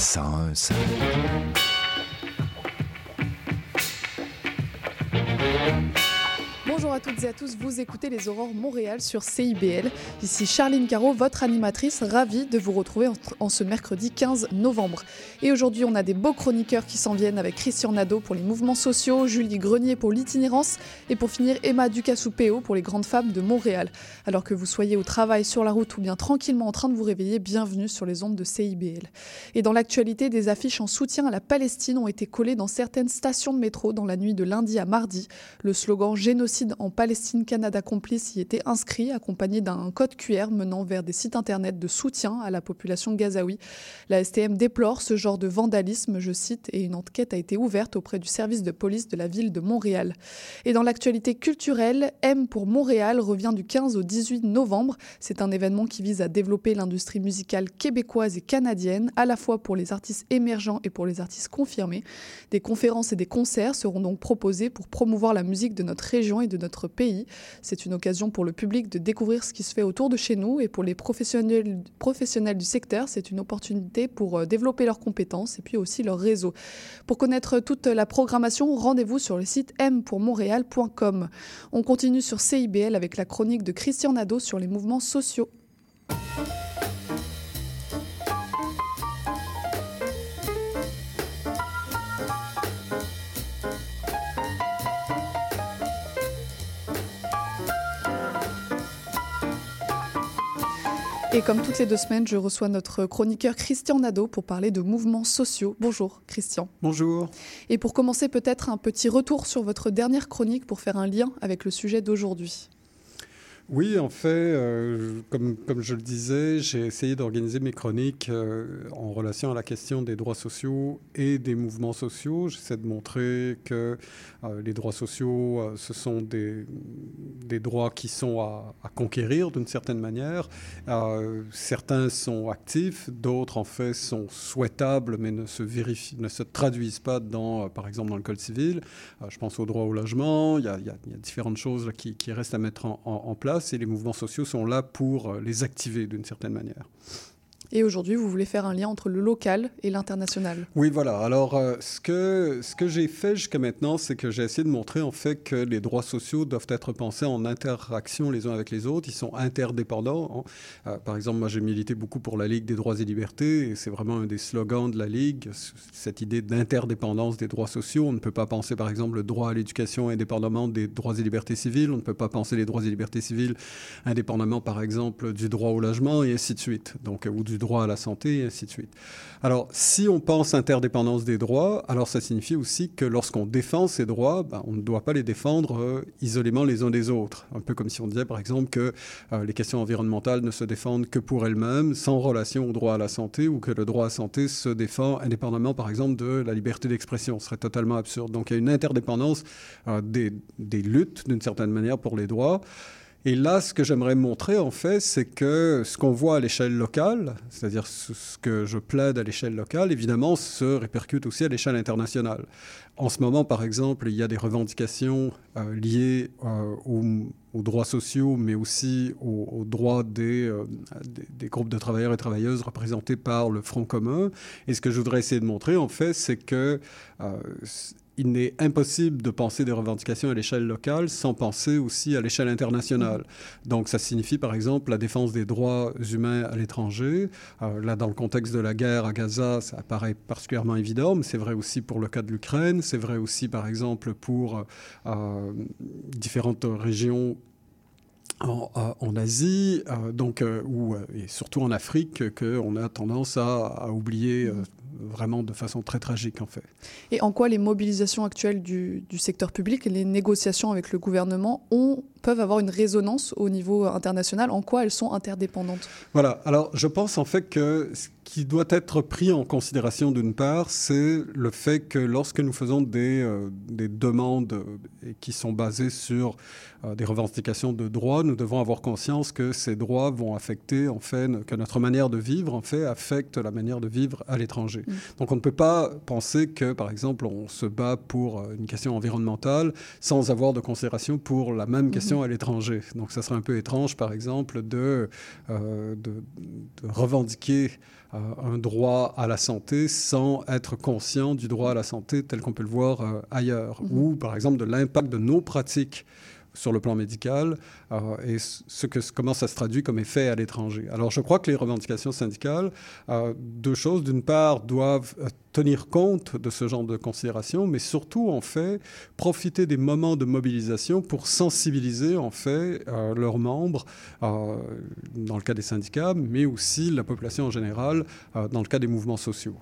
101.5. Bonjour à toutes et à tous, vous écoutez les Aurores Montréal sur CIBL. Ici Charline Caro, votre animatrice, ravie de vous retrouver en, ce mercredi 15 novembre. Et aujourd'hui, on a des beaux chroniqueurs qui s'en viennent avec Christian Nadeau pour les mouvements sociaux, Julie Grenier pour l'itinérance et pour finir Emma Ducassou-Péo pour les grandes femmes de Montréal. Alors que vous soyez au travail, sur la route ou bien tranquillement en train de vous réveiller, bienvenue sur les ondes de CIBL. Et dans l'actualité, des affiches en soutien à la Palestine ont été collées dans certaines stations de métro dans la nuit de lundi à mardi. Le slogan Génocide en Palestine Canada complice y était inscrit, accompagné d'un code QR menant vers des sites internet de soutien à la population gazaoui. La STM déplore ce genre de vandalisme, je cite, et une enquête a été ouverte auprès du service de police de la ville de Montréal. Et dans l'actualité culturelle, M pour Montréal revient du 15 au 18 novembre. C'est un événement qui vise à développer l'industrie musicale québécoise et canadienne, à la fois pour les artistes émergents et pour les artistes confirmés. Des conférences et des concerts seront donc proposés pour promouvoir la musique de notre région et de notre pays. C'est une occasion pour le public de découvrir ce qui se fait autour de chez nous et pour les professionnels, professionnels du secteur, c'est une opportunité pour euh, développer leurs compétences et puis aussi leur réseau. Pour connaître toute la programmation, rendez-vous sur le site mpourmontréal.com. On continue sur CIBL avec la chronique de Christian Nadeau sur les mouvements sociaux. Et comme toutes les deux semaines, je reçois notre chroniqueur Christian Nadeau pour parler de mouvements sociaux. Bonjour Christian. Bonjour. Et pour commencer, peut-être un petit retour sur votre dernière chronique pour faire un lien avec le sujet d'aujourd'hui. Oui, en fait, euh, comme, je le disais, j'ai essayé d'organiser mes chroniques euh, en relation à la question des droits sociaux et des mouvements sociaux. J'essaie de montrer que euh, les droits sociaux, ce sont des, droits qui sont à, conquérir d'une certaine manière. Certains sont actifs, d'autres, en fait, sont souhaitables, mais ne se, traduisent pas, dans, par exemple, dans le Code civil. Je pense au droit au logement. Il y a, différentes choses là, qui, restent à mettre en place et les mouvements sociaux sont là pour les activer d'une certaine manière. Et aujourd'hui, vous voulez faire un lien entre le local et l'international. Oui, voilà. Alors, euh, ce que, ce que j'ai fait jusqu'à maintenant, c'est que j'ai essayé de montrer en fait que les droits sociaux doivent être pensés en interaction les uns avec les autres. Ils sont interdépendants. Hein. Euh, par exemple, moi, j'ai milité beaucoup pour la Ligue des droits et libertés, c'est vraiment un des slogans de la Ligue, cette idée d'interdépendance des droits sociaux. On ne peut pas penser, par exemple, le droit à l'éducation indépendamment des droits et libertés civiles. On ne peut pas penser les droits et libertés civiles indépendamment, par exemple, du droit au logement, et ainsi de suite. Donc, ou du droit à la santé, et ainsi de suite. Alors, si on pense interdépendance des droits, alors ça signifie aussi que lorsqu'on défend ces droits, ben, on ne doit pas les défendre euh, isolément les uns des autres. Un peu comme si on disait, par exemple, que euh, les questions environnementales ne se défendent que pour elles-mêmes, sans relation au droit à la santé, ou que le droit à la santé se défend indépendamment, par exemple, de la liberté d'expression. Ce serait totalement absurde. Donc, il y a une interdépendance euh, des, des luttes, d'une certaine manière, pour les droits. Et là, ce que j'aimerais montrer, en fait, c'est que ce qu'on voit à l'échelle locale, c'est-à-dire ce que je plaide à l'échelle locale, évidemment, se répercute aussi à l'échelle internationale. En ce moment, par exemple, il y a des revendications euh, liées euh, aux, droits sociaux, mais aussi aux, droits euh, des, des, groupes de travailleurs et travailleuses représentés par le Front commun. Et ce que je voudrais essayer de montrer, en fait, c'est que il n'est impossible de penser des revendications à l'échelle locale sans penser aussi à l'échelle internationale. Donc ça signifie par exemple la défense des droits humains à l'étranger. Euh, là, dans le contexte de la guerre à Gaza, ça apparaît particulièrement évident, mais c'est vrai aussi pour le cas de l'Ukraine, c'est vrai aussi par exemple pour euh, différentes régions en, en, Asie, euh, donc, euh, et surtout en Afrique, qu'on a tendance à, à oublier euh, vraiment de façon très tragique en fait. Et en quoi les mobilisations actuelles du, du secteur public et les négociations avec le gouvernement ont peuvent avoir une résonance au niveau international? En quoi elles sont interdépendantes? Voilà, alors je pense en fait que ce qui doit être pris en considération d'une part, c'est le fait que lorsque nous faisons des, euh, des demandes euh, qui sont basées sur euh, des revendications de droits, nous devons avoir conscience que ces droits vont affecter, en fait, que notre manière de vivre, en fait, affecte la manière de vivre à l'étranger. Mm. Donc on ne peut pas penser que, par exemple, on se bat pour une question environnementale sans avoir de considération pour la même question Mhm. à l'étranger. Donc ça serait un peu étrange, par exemple, de, euh, de, de revendiquer un droit à la santé sans être conscient du droit à la santé tel qu'on peut le voir euh, ailleurs, Mhm. ou par exemple de l'impact de nos pratiques sur le plan médical euh, et ce que, comment ça se traduit comme effet à l'étranger. Alors je crois que les revendications syndicales, euh, deux choses, d'une part, doivent euh, tenir compte de ce genre de considérations, mais surtout, en fait, profiter des moments de mobilisation pour sensibiliser, en fait, euh, leurs membres, euh, dans le cas des syndicats, mais aussi la population en général, euh, dans le cas des mouvements sociaux.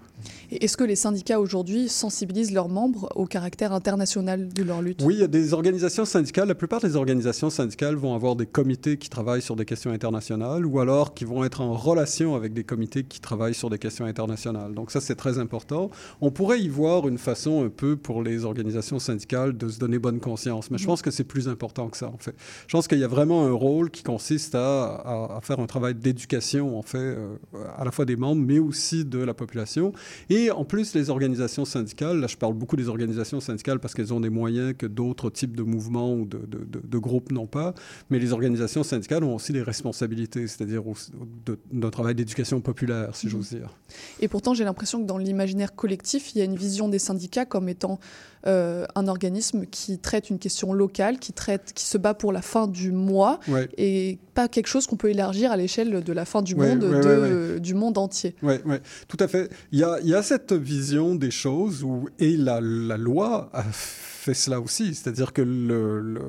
Est-ce que les syndicats aujourd'hui sensibilisent leurs membres au caractère international de leur lutte? Oui, il y a des organisations syndicales. La plupart des organisations syndicales vont avoir des comités qui travaillent sur des questions internationales ou alors qui vont être en relation avec des comités qui travaillent sur des questions internationales. Donc ça, c'est très important. On pourrait y voir une façon un peu pour les organisations syndicales de se donner bonne conscience, mais je pense que c'est plus important que ça, en fait. Je pense qu'il y a vraiment un rôle qui consiste à, à, à faire un travail d'éducation, en fait, euh, à la fois des membres, mais aussi de la population. Et en plus, les organisations syndicales, là, je parle beaucoup des organisations syndicales parce qu'elles ont des moyens que d'autres types de mouvements ou de, de, de, de groupes n'ont pas, mais les organisations syndicales ont aussi des responsabilités, c'est-à-dire d'un travail d'éducation populaire, si j'ose dire. Et pourtant, j'ai l'impression que dans l'imaginaire collectif, il y a une vision des syndicats comme étant euh, un organisme qui traite une question locale, qui, traite, qui se bat pour la fin du mois, ouais. et pas quelque chose qu'on peut élargir à l'échelle de la fin du ouais, monde, ouais, de, euh, du monde entier. Oui, tout à fait. Il y a, y a cette vision des choses où, et la, la loi a fait cela aussi, c'est-à-dire que le, le,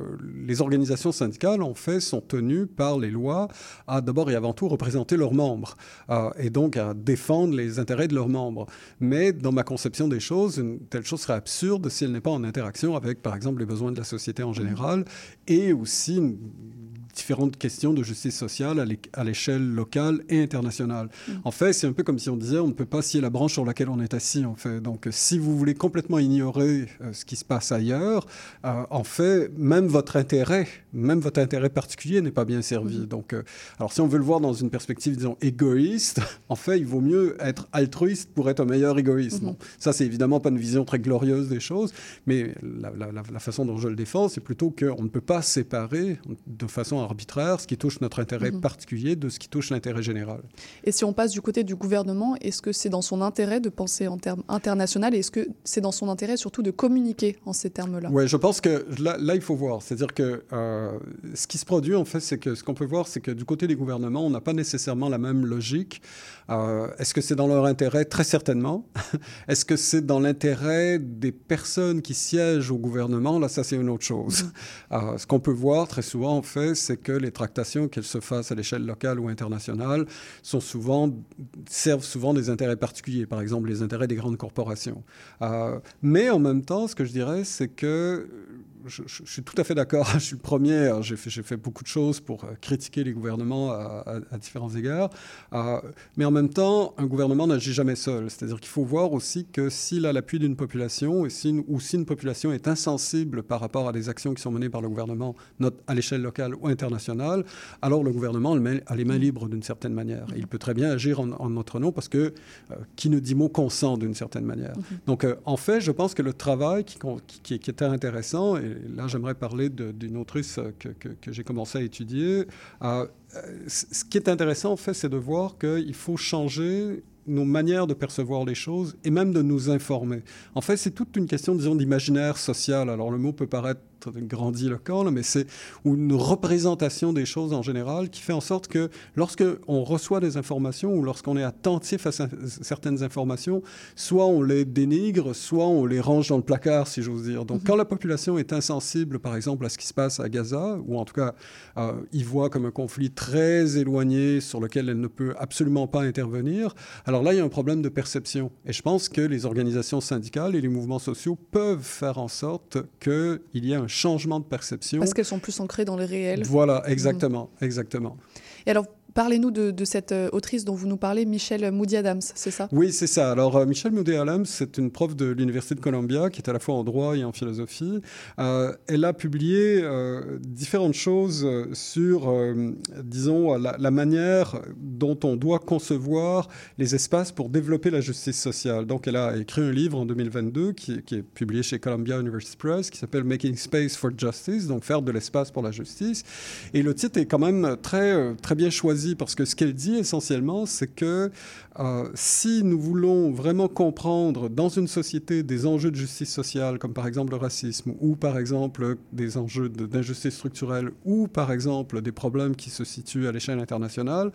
les organisations syndicales, en fait, sont tenues par les lois à d'abord et avant tout représenter leurs membres euh, et donc à défendre les intérêts de leurs membres. Mais dans ma conception des choses, une telle chose serait absurde si elle n'est pas en interaction avec, par exemple, les besoins de la société en général et aussi différentes questions de justice sociale à l'échelle locale et internationale. Mmh. En fait, c'est un peu comme si on disait on ne peut pas scier la branche sur laquelle on est assis. En fait, donc si vous voulez complètement ignorer euh, ce qui se passe ailleurs, euh, en fait, même votre intérêt, même votre intérêt particulier n'est pas bien servi. Mmh. Donc, euh, alors si on veut le voir dans une perspective disons égoïste, en fait, il vaut mieux être altruiste pour être un meilleur égoïste. Mmh. Bon, ça, c'est évidemment pas une vision très glorieuse des choses, mais la, la, la façon dont je le défends, c'est plutôt qu'on ne peut pas séparer de façon arbitraire ce qui touche notre intérêt mmh. particulier de ce qui touche l'intérêt général. Et si on passe du côté du gouvernement, est-ce que c'est dans son intérêt de penser en termes internationaux et est-ce que c'est dans son intérêt surtout de communiquer en ces termes-là? Oui, je pense que là, là, il faut voir. C'est-à-dire que euh, ce qui se produit, en fait, c'est que ce qu'on peut voir, c'est que du côté des gouvernements, on n'a pas nécessairement la même logique. Euh, est-ce que c'est dans leur intérêt? Très certainement. est-ce que c'est dans l'intérêt des personnes qui siègent au gouvernement? Là, ça, c'est une autre chose. Mmh. Euh, ce qu'on peut voir très souvent, en fait, c'est que les tractations, qu'elles se fassent à l'échelle locale ou internationale, sont souvent, servent souvent des intérêts particuliers, par exemple les intérêts des grandes corporations. Euh, mais en même temps, ce que je dirais, c'est que je, je, je, suis tout à fait d'accord. Je suis le premier. J'ai fait, fait, beaucoup de choses pour euh, critiquer les gouvernements à, à, à différents égards. Euh, mais en même temps, un gouvernement n'agit jamais seul. C'est-à-dire qu'il faut voir aussi que s'il a l'appui d'une population et si une, ou si une population est insensible par rapport à des actions qui sont menées par le gouvernement à l'échelle locale ou internationale, alors le gouvernement a les mains libres d'une certaine manière. Et il peut très bien agir en, en notre nom parce que euh, qui ne dit mot consent d'une certaine manière. Mm -hmm. Donc, euh, en fait, je pense que le travail qui, qui, qui était intéressant, et là, j'aimerais parler d'une autrice que, que, que j'ai commencé à étudier. Euh, ce qui est intéressant, en fait, c'est de voir qu'il faut changer nos manières de percevoir les choses et même de nous informer. En fait, c'est toute une question, disons, d'imaginaire social. Alors, le mot peut paraître grandiloquent, là, mais c'est une représentation des choses en général qui fait en sorte que lorsque on reçoit des informations ou lorsqu'on est attentif à certaines informations, soit on les dénigre, soit on les range dans le placard, si j'ose dire. Donc, mm -hmm. quand la population est insensible, par exemple, à ce qui se passe à Gaza, ou en tout cas, euh, y voit comme un conflit très éloigné sur lequel elle ne peut absolument pas intervenir, alors là, il y a un problème de perception. Et je pense que les organisations syndicales et les mouvements sociaux peuvent faire en sorte qu'il y ait un changement de perception. Parce qu'elles sont plus ancrées dans le réel. Voilà, exactement, exactement. Et alors, Parlez-nous de, cette euh, autrice dont vous nous parlez, Michelle Moody Adams, c'est ça? Oui, c'est ça. Alors, euh, Michelle Moody Adams, c'est une prof de l'Université de Columbia qui est à la fois en droit et en philosophie. Euh, elle a publié différentes choses sur, disons, la, la, manière dont on doit concevoir les espaces pour développer la justice sociale. Donc, elle a écrit un livre en 2022 qui, qui est publié chez Columbia University Press qui s'appelle Making Space for Justice, donc faire de l'espace pour la justice. Et le titre est quand même très, très bien choisi parce que ce qu'elle dit essentiellement, c'est que euh, si nous voulons vraiment comprendre dans une société des enjeux de justice sociale, comme par exemple le racisme, ou par exemple des enjeux d'injustice structurelle, ou par exemple des problèmes qui se situent à l'échelle internationale,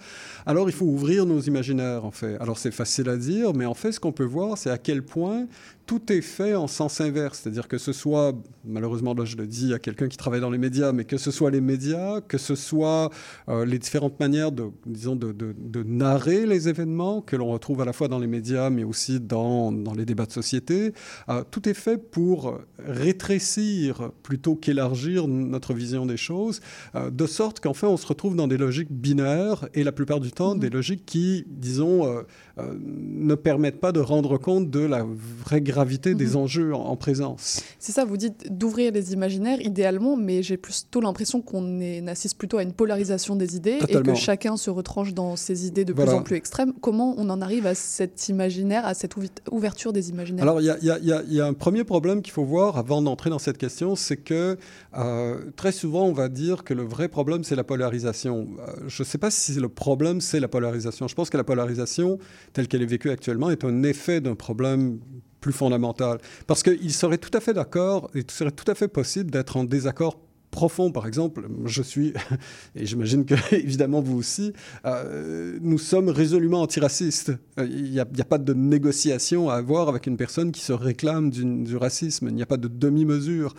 alors il faut ouvrir nos imaginaires en fait. Alors c'est facile à dire, mais en fait ce qu'on peut voir, c'est à quel point tout est fait en sens inverse, c'est-à-dire que ce soit, malheureusement là je le dis à quelqu'un qui travaille dans les médias, mais que ce soit les médias, que ce soit euh, les différentes manières de, disons, de, de, de narrer les événements l'on retrouve à la fois dans les médias, mais aussi dans, dans les débats de société, euh, tout est fait pour rétrécir plutôt qu'élargir notre vision des choses, euh, de sorte qu'en fait on se retrouve dans des logiques binaires et la plupart du temps mmh. des logiques qui, disons, euh, ne permettent pas de rendre compte de la vraie gravité mmh. des enjeux en, en présence. C'est ça, vous dites d'ouvrir les imaginaires idéalement, mais j'ai plutôt l'impression qu'on assiste plutôt à une polarisation des idées Totalement. et que chacun se retranche dans ses idées de voilà. plus en plus extrêmes. Comment on en arrive à cet imaginaire, à cette ouverture des imaginaires Alors, il y, a un premier problème qu'il faut voir avant d'entrer dans cette question, c'est que euh, très souvent, on va dire que le vrai problème, c'est la polarisation. Euh, je ne sais pas si le problème, c'est la polarisation. Je pense que la polarisation, telle qu'elle est vécue actuellement, est un effet d'un problème plus fondamental. Parce qu'il serait tout à fait d'accord, il serait tout à fait possible d'être en désaccord profond, par exemple, je suis, et j'imagine que évidemment vous aussi, euh, nous sommes résolument antiracistes. Il n'y a, a, pas de négociation à avoir avec une personne qui se réclame du racisme. Il n'y a pas de demi-mesure.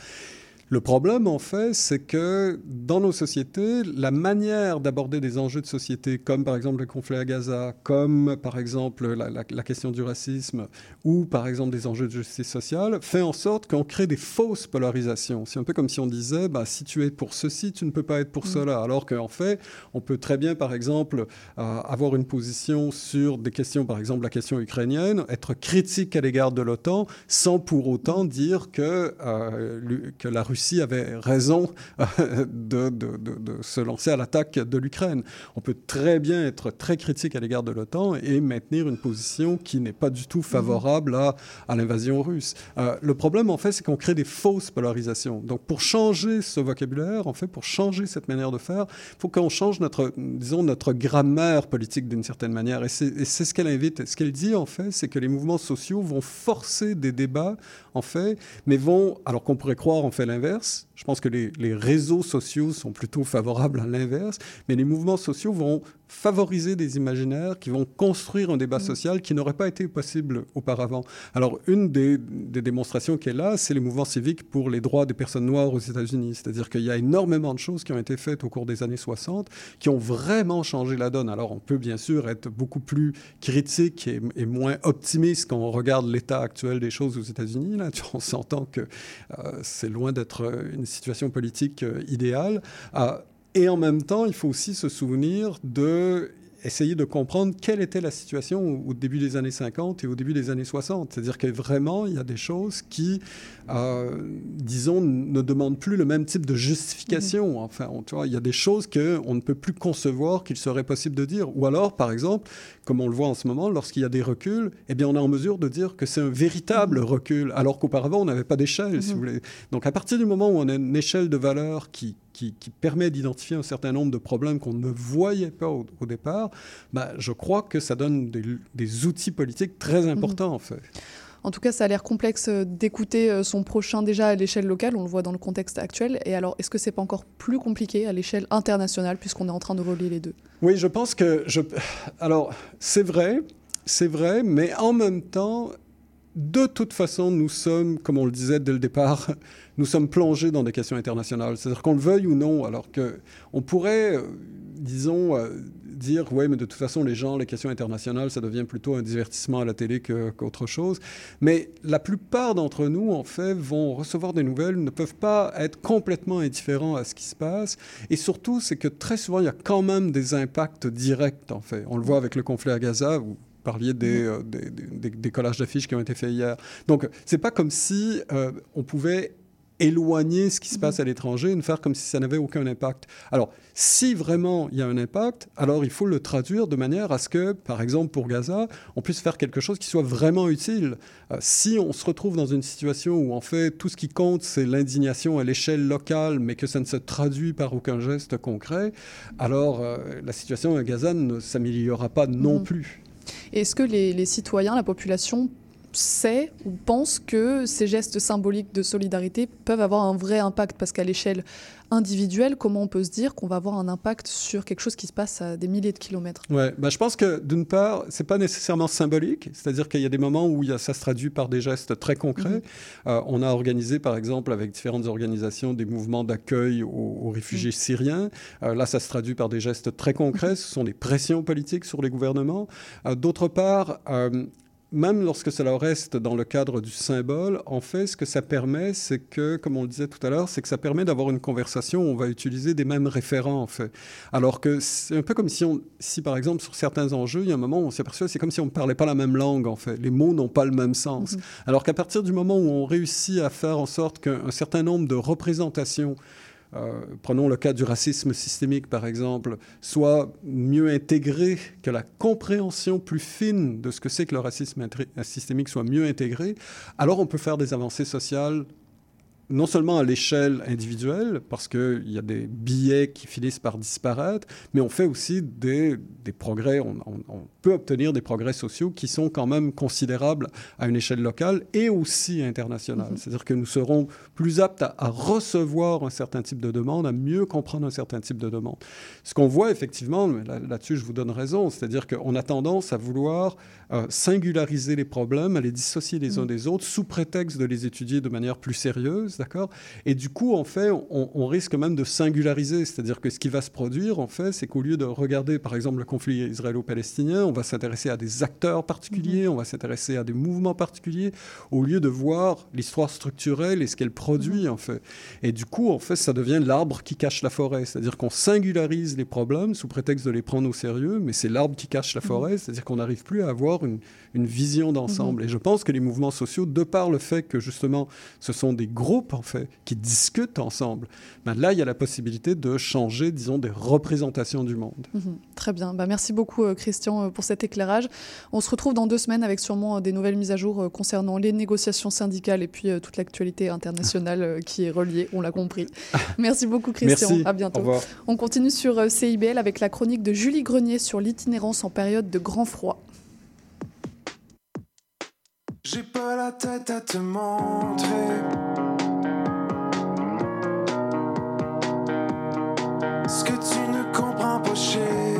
Le problème, en fait, c'est que dans nos sociétés, la manière d'aborder des enjeux de société, comme par exemple le conflit à Gaza, comme par exemple la, la, la, question du racisme, ou par exemple des enjeux de justice sociale, fait en sorte qu'on crée des fausses polarisations. C'est un peu comme si on disait, bah, si tu es pour ceci, tu ne peux pas être pour mmh. cela. Alors qu'en fait, on peut très bien, par exemple, euh, avoir une position sur des questions, par exemple la question ukrainienne, être critique à l'égard de l'OTAN, sans pour autant dire que, euh, que la Russie Russie avait raison euh, de, de, de, de, se lancer à l'attaque de l'Ukraine. On peut très bien être très critique à l'égard de l'OTAN et maintenir une position qui n'est pas du tout favorable à, à l'invasion russe. Euh, le problème, en fait, c'est qu'on crée des fausses polarisations. Donc, pour changer ce vocabulaire, en fait, pour changer cette manière de faire, il faut qu'on change notre, disons, notre grammaire politique d'une certaine manière. Et c'est ce qu'elle invite. Ce qu'elle dit, en fait, c'est que les mouvements sociaux vont forcer des débats, en fait, mais vont, alors qu'on pourrait croire, en fait, l'inverse, l'inverse. Je pense que les, les, réseaux sociaux sont plutôt favorables à l'inverse, mais les mouvements sociaux vont favoriser des imaginaires qui vont construire un débat mmh. social qui n'aurait pas été possible auparavant. Alors, une des, des démonstrations qui est là, c'est les mouvements civiques pour les droits des personnes noires aux États-Unis. C'est-à-dire qu'il y a énormément de choses qui ont été faites au cours des années 60 qui ont vraiment changé la donne. Alors, on peut bien sûr être beaucoup plus critique et, et moins optimiste quand on regarde l'état actuel des choses aux États-Unis. Là, on s'entend que euh, c'est loin d'être une situation politique euh, idéale. Euh, et en même temps, il faut aussi se souvenir de essayer de comprendre quelle était la situation au, début des années 50 et au début des années 60. C'est-à-dire que vraiment, il y a des choses qui, euh, disons, ne demandent plus le même type de justification. Mmh. Enfin, on, tu vois, il y a des choses qu'on ne peut plus concevoir qu'il serait possible de dire. Ou alors, par exemple, comme on le voit en ce moment, lorsqu'il y a des reculs, eh bien, on est en mesure de dire que c'est un véritable mmh. recul, alors qu'auparavant, on n'avait pas d'échelle, si vous voulez. Donc, à partir du moment où on a une échelle de valeur qui, qui, qui, permet d'identifier un certain nombre de problèmes qu'on ne voyait pas au, au départ, bah, je crois que ça donne des, des outils politiques très importants, mmh. en fait. En tout cas, ça a l'air complexe d'écouter son prochain déjà à l'échelle locale, on le voit dans le contexte actuel. Et alors, est-ce que c'est pas encore plus compliqué à l'échelle internationale, puisqu'on est en train de relier les deux? Oui, je pense que... Je... Alors, c'est vrai, c'est vrai, mais en même temps, de toute façon, nous sommes, comme on le disait dès le départ, nous sommes plongés dans des questions internationales. C'est-à-dire qu'on le veuille ou non, alors qu'on pourrait, euh, disons, euh, dire, ouais, mais de toute façon, les gens, les questions internationales, ça devient plutôt un divertissement à la télé qu'autre chose. Mais la plupart d'entre nous, en fait, vont recevoir des nouvelles, ne peuvent pas être complètement indifférents à ce qui se passe. Et surtout, c'est que très souvent, il y a quand même des impacts directs, en fait. On le voit avec le conflit à Gaza, parliez des, euh, des, des, des collages d'affiches qui ont été faits hier. Donc, c'est pas comme si euh, on pouvait éloigner ce qui se passe à l'étranger et ne faire comme si ça n'avait aucun impact. Alors, si vraiment il y a un impact, alors il faut le traduire de manière à ce que, par exemple pour Gaza, on puisse faire quelque chose qui soit vraiment utile. Euh, si on se retrouve dans une situation où en fait tout ce qui compte c'est l'indignation à l'échelle locale, mais que ça ne se traduit par aucun geste concret, alors la situation à Gaza ne s'améliorera pas non plus. Est-ce que les, citoyens, la population sait ou pense que ces gestes symboliques de solidarité peuvent avoir un vrai impact Parce qu'à l'échelle individuelle, comment on peut se dire qu'on va avoir un impact sur quelque chose qui se passe à des milliers de kilomètres? Ouais, bah je pense que d'une part, c'est pas nécessairement symbolique, c'est-à-dire qu'il y a des moments où il y a, ça se traduit par des gestes très concrets. Mmh. Euh, on a organisé, par exemple, avec différentes organisations, des mouvements d'accueil aux, aux, réfugiés mmh. syriens. Euh, là, ça se traduit par des gestes très concrets. Mmh. Ce sont des pressions politiques sur les gouvernements. Euh, D'autre part, même lorsque cela reste dans le cadre du symbole, en fait, ce que ça permet, c'est que, comme on le disait tout à l'heure, c'est que ça permet d'avoir une conversation où on va utiliser des mêmes référents, en fait. Alors que c'est un peu comme si, on, si, par exemple, sur certains enjeux, il y a un moment où on s'aperçoit, c'est comme si on ne parlait pas la même langue, en fait. Les mots n'ont pas le même sens. Mm -hmm. Alors qu'à partir du moment où on réussit à faire en sorte qu'un certain nombre de représentations euh, prenons le cas du racisme systémique, par exemple, soit mieux intégré, que la compréhension plus fine de ce que c'est que le racisme systémique soit mieux intégrée, alors on peut faire des avancées sociales non seulement à l'échelle individuelle, parce qu'il y a des billets qui finissent par disparaître, mais on fait aussi des, des progrès, on, on, on, peut obtenir des progrès sociaux qui sont quand même considérables à une échelle locale et aussi internationale. Mm -hmm. C'est-à-dire que nous serons plus aptes à, à, recevoir un certain type de demande, à mieux comprendre un certain type de demande. Ce qu'on voit effectivement, là-dessus là je vous donne raison, c'est-à-dire qu'on a tendance à vouloir euh, singulariser les problèmes, à les dissocier les mm -hmm. uns des autres, sous prétexte de les étudier de manière plus sérieuse d'accord? Et du coup, en fait, on, on risque même de singulariser, c'est-à-dire que ce qui va se produire, en fait, c'est qu'au lieu de regarder, par exemple, le conflit israélo-palestinien, on va s'intéresser à des acteurs particuliers, mmh. on va s'intéresser à des mouvements particuliers, au lieu de voir l'histoire structurelle et ce qu'elle produit, mmh. en fait. Et du coup, en fait, ça devient l'arbre qui cache la forêt, c'est-à-dire qu'on singularise les problèmes sous prétexte de les prendre au sérieux, mais c'est l'arbre qui cache la forêt, mmh. c'est-à-dire qu'on n'arrive plus à avoir une, une vision d'ensemble. Et je pense que les mouvements sociaux, de par le fait que justement, ce sont des groupes en fait, qui discutent ensemble. Ben là, il y a la possibilité de changer, disons, des représentations du monde. Mmh, très bien. Ben, merci beaucoup, euh, Christian, pour cet éclairage. On se retrouve dans deux semaines avec sûrement des nouvelles mises à jour euh, concernant les négociations syndicales et puis euh, toute l'actualité internationale qui est reliée, on l'a compris. Merci beaucoup, Christian. Merci. À bientôt. On continue sur CIBL avec la chronique de Julie Grenier sur l'itinérance en période de grand froid. J'ai pas la tête à te montrer. Ce que tu ne comprends pas chez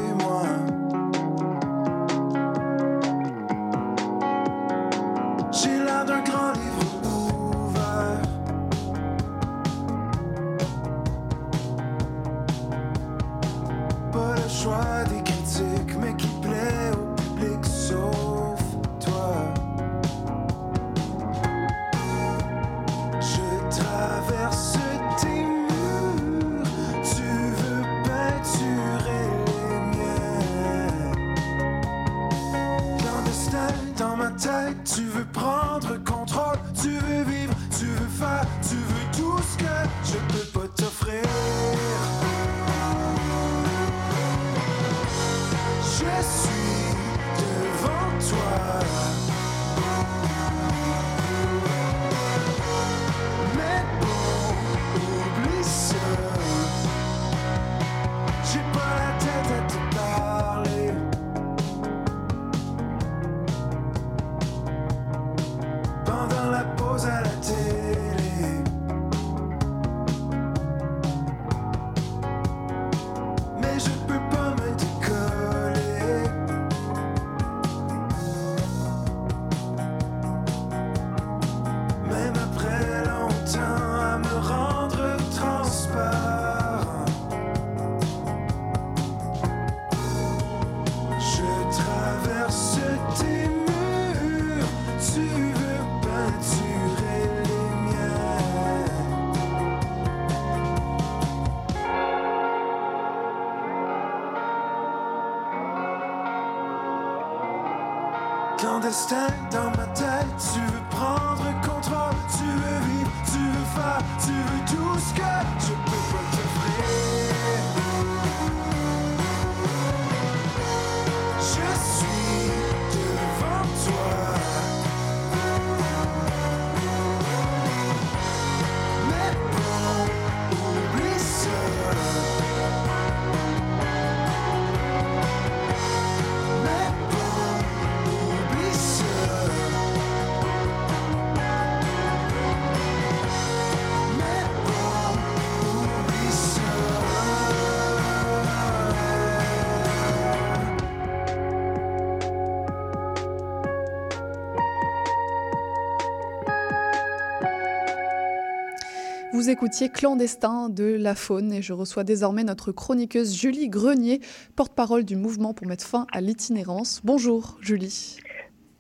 Vous écoutiez Clandestin de La Faune et je reçois désormais notre chroniqueuse Julie Grenier, porte-parole du mouvement pour mettre fin à l'itinérance. Bonjour Julie.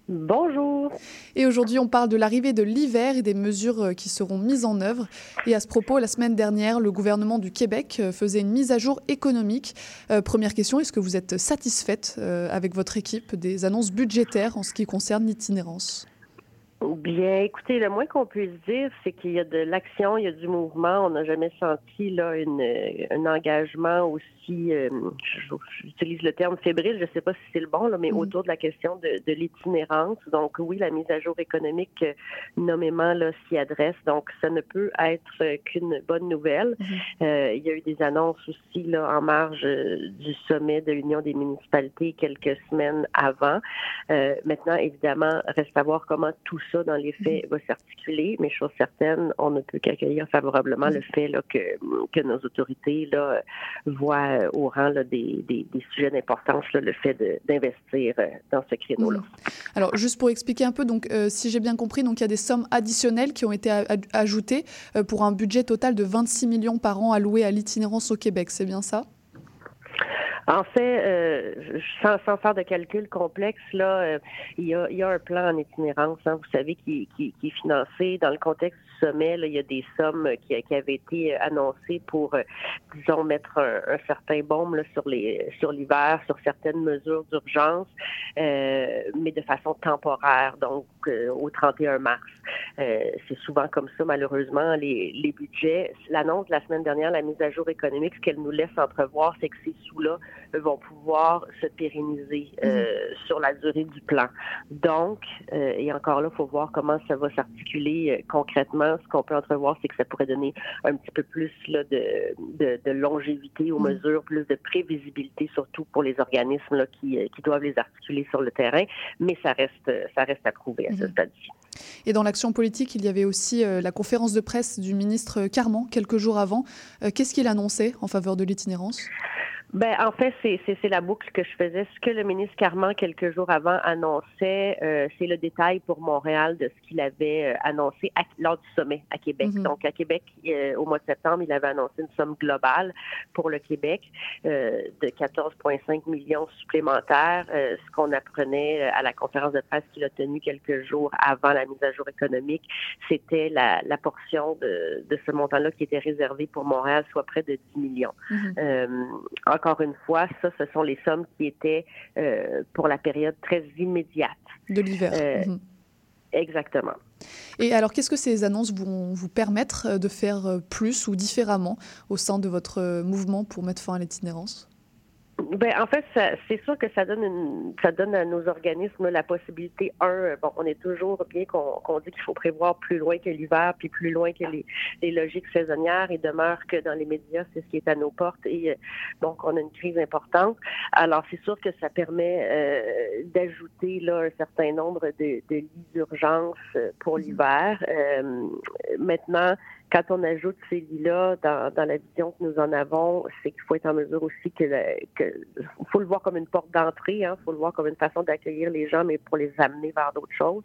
Bonjour. Et aujourd'hui, on parle de l'arrivée de l'hiver et des mesures euh, qui seront mises en œuvre. Et à ce propos, la semaine dernière, le gouvernement du Québec euh, faisait une mise à jour économique. Euh, première question, est-ce que vous êtes satisfaite euh, avec votre équipe des annonces budgétaires en ce qui concerne l'itinérance? Bien, écoutez, le moins qu'on puisse dire, c'est qu'il y a de l'action, il y a du mouvement. On n'a jamais senti là une, un engagement aussi, euh, j'utilise le terme fébrile, je ne sais pas si c'est le bon, là, mais Mhm. autour de la question de, de l'itinérance. Donc oui, la mise à jour économique euh, nommément là s'y adresse. Donc ça ne peut être euh, qu'une bonne nouvelle. Mhm. Euh, il y a eu des annonces aussi là en marge euh, du sommet de l'Union des municipalités quelques semaines avant. Euh, maintenant, évidemment, reste à voir comment tout ça, dans les faits, va s'articuler, mais chose certaine, on ne peut qu'accueillir favorablement le fait que, que nos autorités là, voient euh, au rang des, des, sujets d'importance le fait d'investir euh, dans ce créneau-là. Alors, juste pour expliquer un peu, donc, euh, si j'ai bien compris, donc, il y a des sommes additionnelles qui ont été ajoutées pour un budget total de 26 millions par an alloué à l'itinérance au Québec, c'est bien ça? En fait, euh, sans, sans faire de calcul complexe, là, euh, il, y a, il y a un plan en itinérance, hein, vous savez, qui, qui, qui est financé dans le contexte du sommet. Là, il y a des sommes qui, qui avaient été annoncées pour, euh, disons, mettre un, un certain baume là, sur les sur l'hiver, sur certaines mesures d'urgence, euh, mais de façon temporaire, donc euh, au 31 mars. Euh, c'est souvent comme ça, malheureusement, les, les budgets. L'annonce de la semaine dernière, la mise à jour économique, ce qu'elle nous laisse entrevoir, c'est que ces sous-là vont pouvoir se pérenniser euh, sur la durée du plan. Donc, euh, et encore là, il faut voir comment ça va s'articuler euh, concrètement. Ce qu'on peut entrevoir, c'est que ça pourrait donner un petit peu plus là, de, de, de longévité aux Mhm. mesures, plus de prévisibilité, surtout pour les organismes là, qui, euh, qui doivent les articuler sur le terrain. Mais ça reste, ça reste à prouver à ce Mhm. stade-ci. Et dans l'action politique, il y avait aussi euh, la conférence de presse du ministre Carman quelques jours avant. Euh, Qu'est-ce qu'il annonçait en faveur de l'itinérance? Ben, en fait, c'est, la boucle que je faisais. Ce que le ministre Carman, quelques jours avant, annonçait, euh, c'est le détail pour Montréal de ce qu'il avait euh, annoncé à- lors du sommet à Québec. Mhm. Donc, à Québec, euh, au mois de septembre, il avait annoncé une somme globale pour le Québec euh, de 14,5 millions supplémentaires. Euh, ce qu'on apprenait à la conférence de presse qu'il a tenue quelques jours avant la mise à jour économique, c'était la, la portion de, de ce montant-là qui était réservé pour Montréal, soit près de 10 millions. Mhm. Euh, encore une fois, ça, ce sont les sommes qui étaient euh, pour la période très immédiate. de l'hiver Euh, Mhm. Exactement. Et alors, qu'est-ce que ces annonces vont vous permettre euh, de faire plus ou différemment au sein de votre mouvement pour mettre fin à l'itinérance? Ben, en fait, ça- c'est sûr que ça donne une, ça donne à nos organismes la possibilité, un, bon, on est toujours bien qu'on dit qu'il faut prévoir plus loin que l'hiver, puis plus loin que les, les logiques saisonnières, et demeure que dans les médias, c'est ce qui est à nos portes, et euh, donc on a une crise importante. Alors, c'est sûr que ça permet euh, d'ajouter là un certain nombre de, de lits d'urgence euh, pour l'hiver. Euh, maintenant, quand on ajoute ces lits-là dans, dans la vision que nous en avons, c'est qu'il faut être en mesure aussi que, le- que faut le voir comme une porte d'entrée, il faut le voir comme une façon d'accueillir les gens, mais pour les amener vers d'autres choses.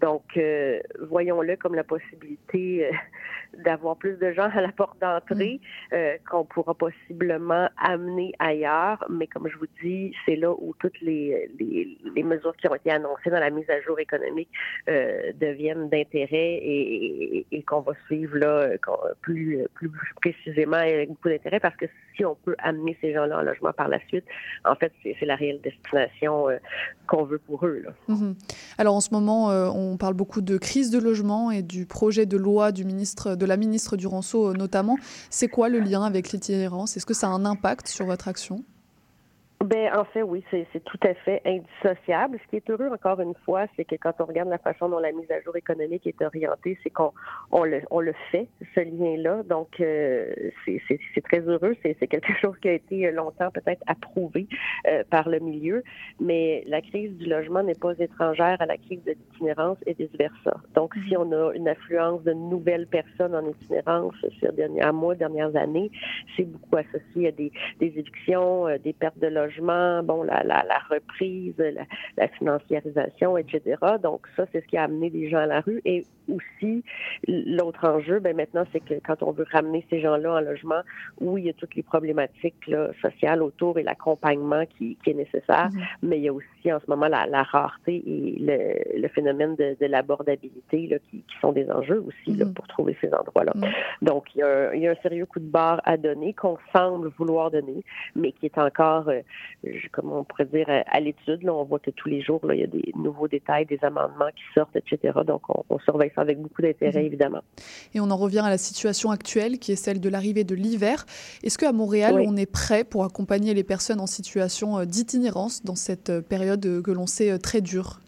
Donc, euh, voyons-le comme la possibilité euh, d'avoir plus de gens à la porte d'entrée euh, qu'on pourra possiblement amener ailleurs. Mais comme je vous dis, c'est là où toutes les, les, les mesures qui ont été annoncées dans la mise à jour économique euh, deviennent d'intérêt et, et- et qu'on va suivre là euh, plus, plus précisément avec beaucoup d'intérêt parce que si on peut amener ces gens-là en logement par la suite, en fait, c'est la réelle destination euh, qu'on veut pour eux. Mhm. Alors en ce moment, euh, on parle beaucoup de crise de logement et du projet de loi du ministre, de la ministre Duranceau notamment. C'est quoi le lien avec l'itinérance? Est-ce que ça a un impact sur votre action? Ben, en fait, oui, c'est tout à fait indissociable. Ce qui est heureux, encore une fois, c'est que quand on regarde la façon dont la mise à jour économique est orientée, c'est qu'on on le, on le fait, ce lien-là. Donc, euh, c'est très heureux. C'est quelque chose qui a été longtemps peut-être approuvé euh, par le milieu. Mais la crise du logement n'est pas étrangère à la crise de l'itinérance et vice-versa. Donc, si on a une affluence de nouvelles personnes en itinérance ces derniers mois, dernières années, c'est beaucoup associé à des, des évictions, euh, des pertes de logement bon, la, la, la reprise, la, la, financiarisation, etc. Donc ça, c'est ce qui a amené des gens à la rue. Et aussi, l'autre enjeu, ben maintenant, c'est que quand on veut ramener ces gens-là en logement, oui, il y a toutes les problématiques là, sociales autour et l'accompagnement qui, qui, est nécessaire, mm-hmm. mais il y a aussi en ce moment la, la rareté et le, le phénomène de, de l'abordabilité qui, qui, sont des enjeux aussi là, mm-hmm. pour trouver ces endroits-là. Mm-hmm. Donc, il y, a un, il y, a un, sérieux coup de barre à donner qu'on semble vouloir donner, mais qui est encore, euh, comment on pourrait dire, à, l'étude. Là, on voit que tous les jours, là, il y a des nouveaux détails, des amendements qui sortent, etc. Donc, on, on surveille ça avec beaucoup d'intérêt, mhm. évidemment. Et on en revient à la situation actuelle, qui est celle de l'arrivée de l'hiver. Est-ce qu'à Montréal, on est prêt pour accompagner les personnes en situation euh, d'itinérance dans cette euh, période euh, que l'on sait très dure?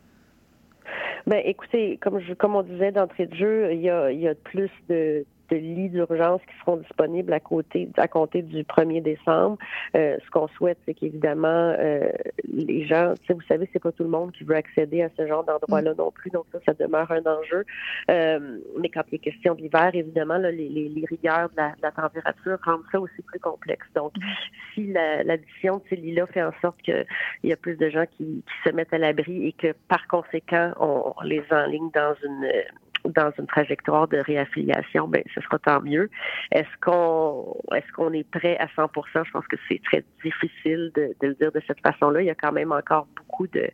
Ben, écoutez, comme, je, comme on disait d'entrée de jeu, il y a, il y a plus de de lits d'urgence qui seront disponibles à côté à compter du 1er décembre. Euh, ce qu'on souhaite, c'est qu'évidemment, euh, les gens, vous savez, c'est pas tout le monde qui veut accéder à ce genre d'endroit-là mm. non plus, donc ça, ça demeure un enjeu. Euh, mais quand il est question d'hiver, évidemment, là, les, les, les, rigueurs de la, de la, température rendent ça aussi plus complexe. Donc, mm. si l'addition de ces lits-là fait en sorte qu'il y a plus de gens qui, qui se mettent à l'abri et que, par conséquent, on, on les enligne dans une dans une trajectoire de réaffiliation, ben ce sera tant mieux. Est-ce qu'on est-ce qu'on est prêt à 100% Je pense que c'est très difficile de, de, le dire de cette façon-là. Il y a quand même encore beaucoup de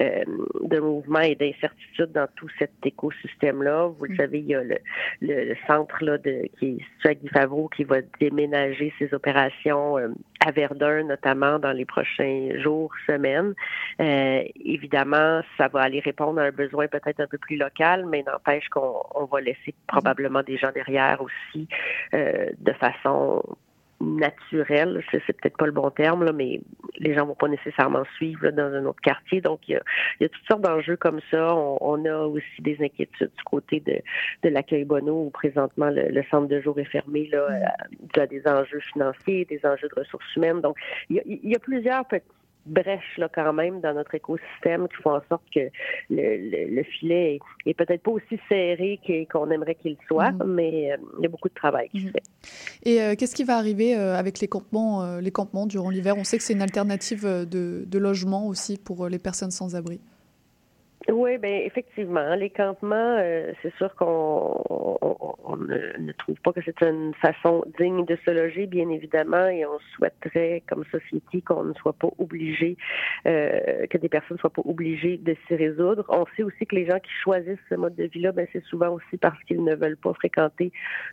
euh, de mouvements et d'incertitudes dans tout cet écosystème-là. Vous le mm. savez, il y a le, le, centre là de qui est situé à Guy Favreau qui va déménager ses opérations euh, à Verdun, notamment dans les prochains jours, semaines. Euh, évidemment, ça va aller répondre à un besoin peut-être un peu plus local, mais n'empêche qu'on va laisser probablement des gens derrière aussi euh, de façon naturelle, c'est peut-être pas le bon terme, là, mais les gens vont pas nécessairement suivre dans un autre quartier. Donc, il y a, toutes sortes d'enjeux comme ça. On, a aussi des inquiétudes du côté de, l'accueil Bono, où présentement le, centre de jour est fermé. Là, il y a des enjeux financiers, des enjeux de ressources humaines. Donc, il y a, il y a plusieurs petits brèche là quand même dans notre écosystème qui font en sorte que le, le, filet est, peut-être pas aussi serré qu'on aimerait qu'il soit, mhm. mais euh, il y a beaucoup de travail qui se mhm. fait. Et euh, qu'est-ce qui va arriver euh, avec les campements, les campements durant l'hiver? On sait que c'est une alternative de, de logement aussi pour les personnes sans abri. Oui, ben effectivement, les campements, euh, c'est sûr qu'on on, ne, trouve pas que c'est une façon digne de se loger, bien évidemment, et on souhaiterait, comme société, qu'on ne soit pas obligé, euh, que des personnes ne soient pas obligées de s'y résoudre. On sait aussi que les gens qui choisissent ce mode de vie-là, ben c'est souvent aussi parce qu'ils ne veulent pas fréquenter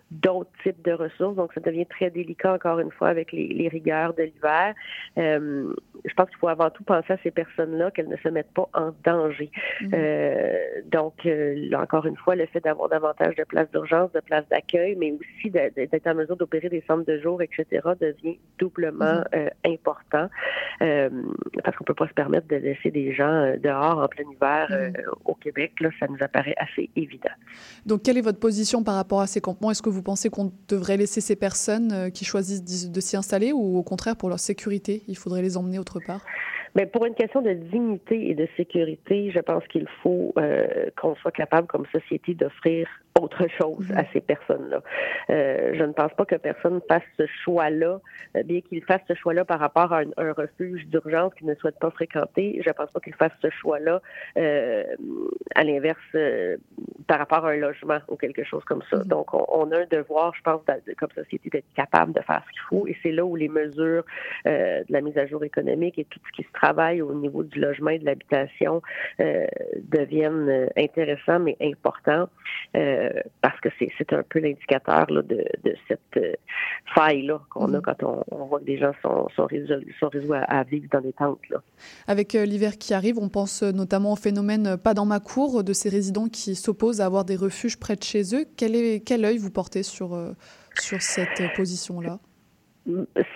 d'autres types de ressources, donc ça devient très délicat encore une fois avec les, les rigueurs de l'hiver. Euh, je pense qu'il faut avant tout penser à ces personnes-là qu'elles ne se mettent pas en danger. Mhm. Euh, donc, euh, encore une fois, le fait d'avoir davantage de places d'urgence, de places d'accueil, mais aussi d'être en mesure d'opérer des centres de jour, etc., devient doublement mhm. euh, important parce qu'on peut pas se permettre de laisser des gens dehors en plein hiver mhm. au Québec. Là, ça nous apparaît assez évident. Donc, quelle est votre position par rapport à ces campements? Est-ce que vous pensez qu'on devrait laisser ces personnes qui choisissent de s'y installer ou au contraire pour leur sécurité, il faudrait les emmener autre part? Mais pour une question de dignité et de sécurité, je pense qu'il faut euh, qu'on soit capable comme société d'offrir autre chose à ces personnes-là. Euh, je ne pense pas que personne fasse ce choix-là, euh, bien qu'il fasse ce choix-là par rapport à un, refuge d'urgence qu'il ne souhaite pas fréquenter. Je ne pense pas qu'il fasse ce choix-là euh, à l'inverse euh, par rapport à un logement ou quelque chose comme ça. Mm-hmm. Donc, on, on, a un devoir, je pense, comme société, d'être capable de faire ce qu'il faut. Et c'est là où les mesures euh, de la mise à jour économique et tout ce qui se travail au niveau du logement et de l'habitation euh, deviennent euh, intéressants mais importants euh, parce que c'est, un peu l'indicateur de, de cette faille-là qu'on a Mhm. quand on, on voit que des gens sont, sont résolus, sont résolus à, à vivre dans des tentes. Là. Avec l'hiver qui arrive, on pense notamment au phénomène pas dans ma cour de ces résidents qui s'opposent à avoir des refuges près de chez eux. Quel, est, quel œil vous portez sur, sur cette position-là?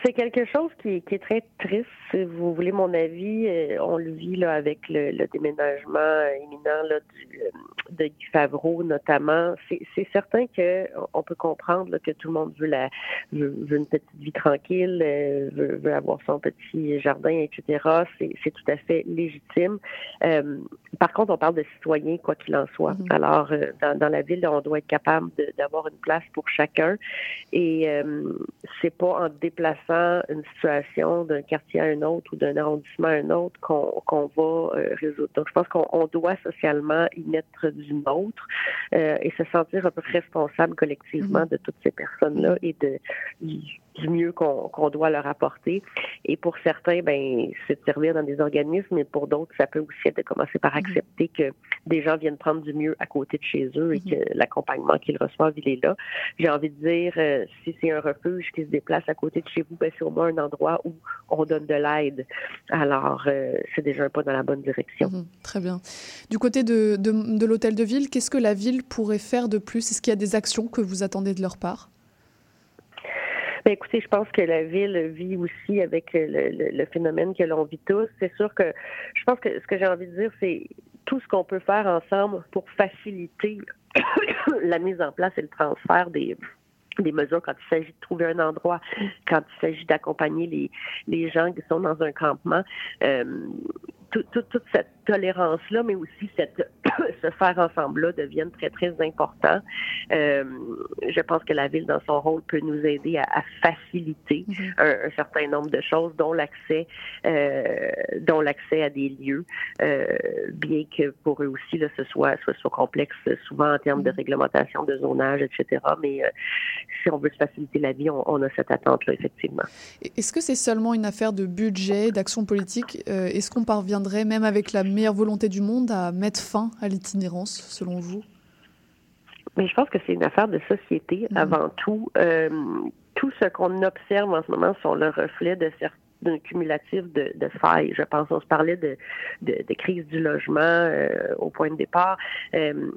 C'est quelque chose qui est, qui est très triste. Si vous voulez mon avis, euh, on le vit là, avec le, le déménagement imminent là, du, euh, de Guy Favreau notamment. C'est certain que on peut comprendre là, que tout le monde veut, la, veut, veut une petite vie tranquille, euh, veut, veut avoir son petit jardin, etc. C'est tout à fait légitime. Euh, par contre, on parle de citoyens, quoi qu'il en soit. Mhm. Alors, dans, dans la ville, on doit être capable d'avoir une place pour chacun. Et euh, c'est pas en déplaçant une situation d'un quartier à un autre ou d'un arrondissement à un autre qu'on qu'on va euh, résoudre. Donc, je pense qu'on on doit socialement y mettre du nôtre euh, et se sentir un peu responsable collectivement de toutes ces personnes-là et de du, mieux qu'on doit leur apporter. Et pour certains, ben, c'est de servir dans des organismes, mais pour d'autres, ça peut aussi être de commencer par accepter que des gens viennent prendre du mieux à côté de chez eux et Mhm. que l'accompagnement qu'ils reçoivent, il est là. J'ai envie de dire, euh, si c'est un refuge qui se déplace à côté de chez vous, ben, c'est au moins un endroit où on donne de l'aide. Alors, euh, c'est déjà un pas dans la bonne direction. Mhm, Très bien. Du côté de, de, de l'hôtel de ville, qu'est-ce que la ville pourrait faire de plus? Est-ce qu'il y a des actions que vous attendez de leur part? Ben, écoutez, je pense que la ville vit aussi avec le, phénomène que l'on vit tous. C'est sûr que je pense que ce que j'ai envie de dire, c'est tout ce qu'on peut faire ensemble pour faciliter la mise en place et le transfert des mesures quand il s'agit de trouver un endroit, quand il s'agit d'accompagner les, gens qui sont dans un campement. Euh, tout- tout- toute cette tolérance-là, mais aussi cette ce faire ensemble-là deviennent très, très importants. Euh, je pense que la ville, dans son rôle, peut nous aider à, à faciliter Mhm. un, un certain nombre de choses, dont l'accès, euh, dont l'accès à des lieux, euh, bien que pour eux aussi, là, ce soit, soit, soit complexe, souvent en termes de réglementation, de zonage, etc. Mais euh, si on veut se faciliter la vie, on, on a cette attente-là, effectivement. Est-ce que c'est seulement une affaire de budget, d'action politique? Est-ce qu'on parviendrait, même avec la meilleure volonté du monde, à mettre fin à l'itinérance, selon vous? Mais je pense que c'est une affaire de société Mhm. avant tout. Euh, tout ce qu'on observe en ce moment sont le reflet de certains d'un cumulatif de, de failles. Je pense on se parlait de, de, de crise du logement euh, au point de départ. Euh,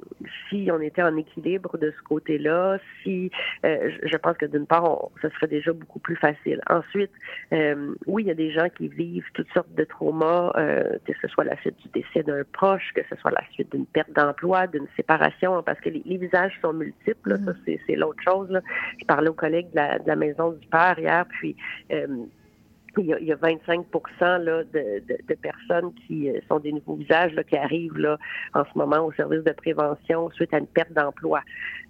si on était en équilibre de ce côté-là, si euh, je pense que d'une part, on, ce serait déjà beaucoup plus facile. Ensuite, euh, oui, il y a des gens qui vivent toutes sortes de traumas, euh, que ce soit la suite du décès d'un proche, que ce soit la suite d'une perte d'emploi, d'une séparation, parce que les, les visages sont multiples. là. Ça, c'est, c'est l'autre chose. Là. Je parlais aux collègues de la, de la maison du père hier, puis euh, il y, a, il y a 25% là, de, de, de personnes qui euh, sont des nouveaux visages là, qui arrivent là, en ce moment au service de prévention suite à une perte d'emploi.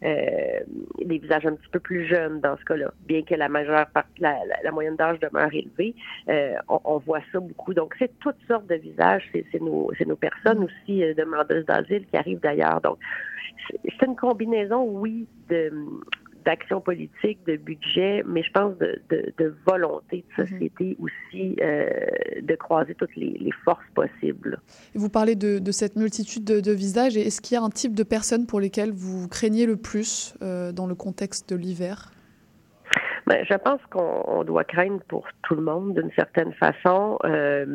Euh, des visages un petit peu plus jeunes dans ce cas-là, bien que la majeure partie, la, la, moyenne d'âge demeure élevée, euh, on, on, voit ça beaucoup. Donc, c'est toutes sortes de visages. C'est, nos, nos personnes aussi euh, demandeuses d'asile qui arrivent d'ailleurs. Donc, c'est une combinaison, oui, de d'action politique, de budget, mais je pense de, de, de volonté de société mmh. aussi euh, de croiser toutes les, les forces possibles. Et vous parlez de, de cette multitude de, visages. Et est-ce qu'il y a un type de personnes pour lesquelles vous craignez le plus euh, dans le contexte de l'hiver? Ben, je pense qu'on doit craindre pour tout le monde d'une certaine façon, euh,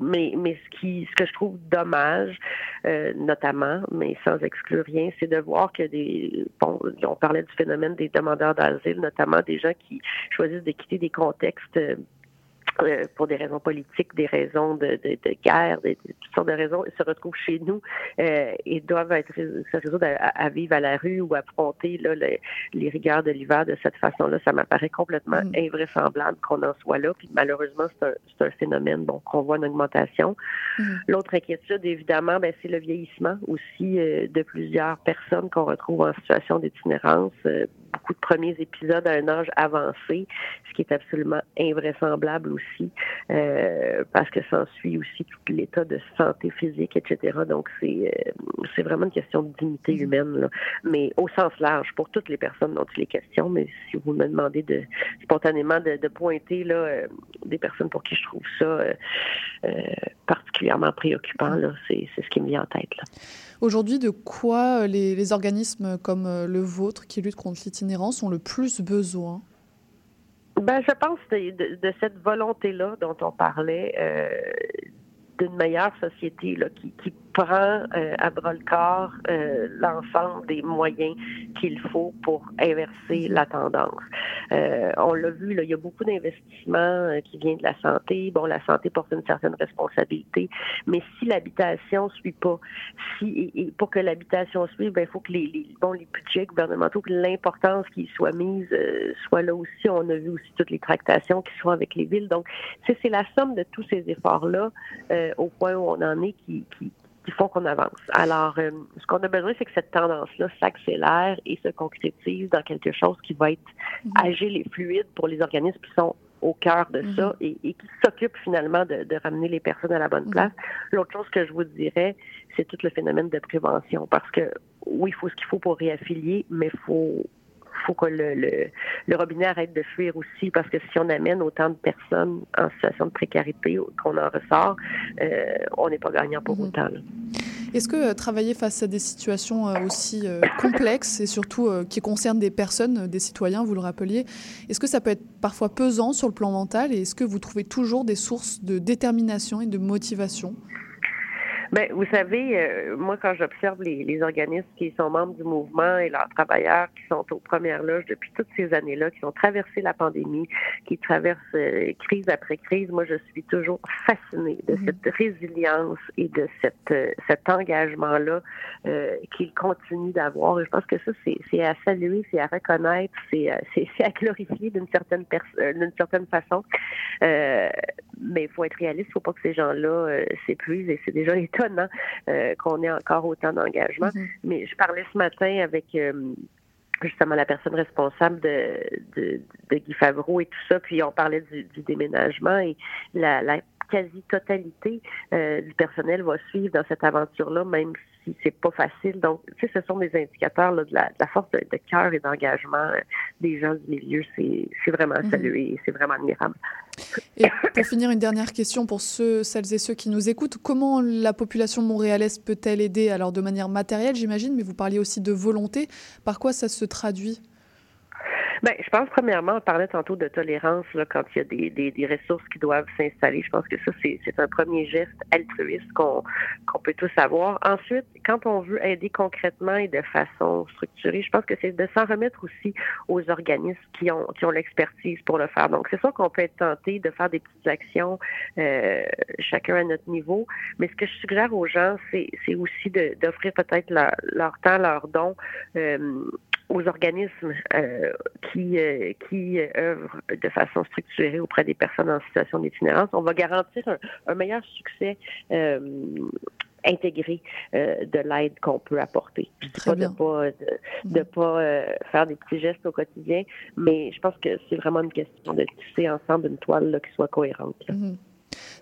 mais, mais ce, qui, ce que je trouve dommage, euh, notamment, mais sans exclure rien, c'est de voir que des, bon, on parlait du phénomène des demandeurs d'asile, notamment des gens qui choisissent de quitter des contextes euh, pour des raisons politiques, des raisons de, de, de guerre, des, de, toutes sortes de raisons, se retrouvent chez nous euh, et doivent être se résoudre à, à, vivre à la rue ou affronter là, les, les rigueurs de l'hiver de cette façon-là. Ça m'apparaît complètement mmh. invraisemblable qu'on en soit là. Puis malheureusement, c'est un, un, phénomène qu'on voit une augmentation. Mmh. L'autre inquiétude, évidemment, ben, c'est le vieillissement aussi euh, de plusieurs personnes qu'on retrouve en situation d'itinérance. Euh, beaucoup de premiers épisodes à un âge avancé, ce qui est absolument invraisemblable aussi aussi, euh, parce que ça en suit aussi tout l'état de santé physique, etc. Donc, c'est euh, c'est vraiment une question de dignité Mhm. humaine, là. mais au sens large, pour toutes les personnes dont il est question. Mais si vous me demandez de spontanément de, de pointer là, euh, des personnes pour qui je trouve ça particulièrement préoccupant, c'est ce qui me vient en tête. Aujourd'hui, de quoi les, les organismes comme le vôtre qui luttent contre l'itinérance ont le plus besoin? Ben, je pense de, de- de cette volonté-là dont on parlait, euh, d'une meilleure société là, qui, qui prend euh, à bras le corps euh, l'ensemble des moyens qu'il faut pour inverser la tendance. Euh, on l'a vu, là, il y a beaucoup d'investissements euh, qui viennent de la santé. Bon, la santé porte une certaine responsabilité, mais si l'habitation suit pas, si et, pour que l'habitation suive, ben, il faut que les, les- bon, les budgets gouvernementaux, que l'importance qui soit mise euh, soit là aussi. On a vu aussi toutes les tractations qui sont avec les villes. Donc, c'est la somme de tous ces efforts-là euh, au point où on en est qui, qui, qui font qu'on avance. Alors, euh, ce qu'on a besoin, c'est que cette tendance-là s'accélère et se concrétise dans quelque chose qui va être agile et fluide pour les organismes qui sont au cœur de ça et, et qui s'occupent finalement de, de ramener les personnes à la bonne Mhm. place. L'autre chose que je vous dirais, c'est tout le phénomène de prévention parce que oui, il faut ce qu'il faut pour réaffilier, mais il faut faut que le, le, le robinet arrête de fuir aussi parce que si on amène autant de personnes en situation de précarité qu'on en ressort, euh, on n'est pas gagnant pour Mhm. autant. là. Est-ce que euh, travailler face à des situations euh, aussi euh, complexes et surtout qui concernent des personnes, des citoyens, vous le rappeliez, est-ce que ça peut être parfois pesant sur le plan mental et est-ce que vous trouvez toujours des sources de détermination et de motivation? Ben, vous savez, euh, moi, quand j'observe les, les organismes qui sont membres du mouvement et leurs travailleurs qui sont aux premières loges depuis toutes ces années-là, qui ont traversé la pandémie, qui traversent euh, crise après crise, moi, je suis toujours fascinée de Mhm. cette résilience et de cette, euh, cet engagement-là euh, qu'ils continuent d'avoir. Et je pense que ça, c'est c'est à saluer, c'est à reconnaître, c'est à- c'est- c'est à glorifier d'une certaine, pers- d'une certaine façon. Euh, mais il faut être réaliste, il faut pas que ces gens-là s'épuisent et c'est déjà étonnant euh, qu'on ait encore autant d'engagement. Mhm. Mais je parlais ce matin avec euh, justement la personne responsable de, de, de Guy Favreau et tout ça, puis on parlait du, du déménagement et la, la quasi-totalité euh, du personnel va suivre dans cette aventure-là, même si c'est pas facile. Donc, tu sais, ce sont des indicateurs là, de, la, de la force de, de cœur et d'engagement euh, des gens du milieu. C'est vraiment à Mhm. saluer et c'est vraiment admirable. Et pour finir, une dernière question pour ceux, celles et ceux qui nous écoutent. Comment la population montréalaise peut-elle aider Alors de manière matérielle, j'imagine, mais vous parliez aussi de volonté. Par quoi ça se traduit? Ben, je pense premièrement, on parlait tantôt de tolérance là, quand il y a des, des, des ressources qui doivent s'installer. Je pense que ça, c'est un premier geste altruiste qu'on qu'on peut tous avoir. Ensuite, quand on veut aider concrètement et de façon structurée, je pense que c'est de s'en remettre aussi aux organismes qui ont qui ont l'expertise pour le faire. Donc, c'est sûr qu'on peut être tenté de faire des petites actions, euh, chacun à notre niveau. Mais ce que je suggère aux gens, c'est aussi d'offrir peut-être leur, leur temps, leur don. euh, aux organismes euh, qui, euh, qui euh, œuvrent de façon structurée auprès des personnes en situation d'itinérance. On va garantir un, un meilleur succès euh, intégré euh, de l'aide qu'on peut apporter. Je dis pas bien. de pas de, de pas euh, faire des petits gestes au quotidien, mais je pense que c'est vraiment une question de tisser ensemble une toile là, qui soit cohérente. là. Mhm.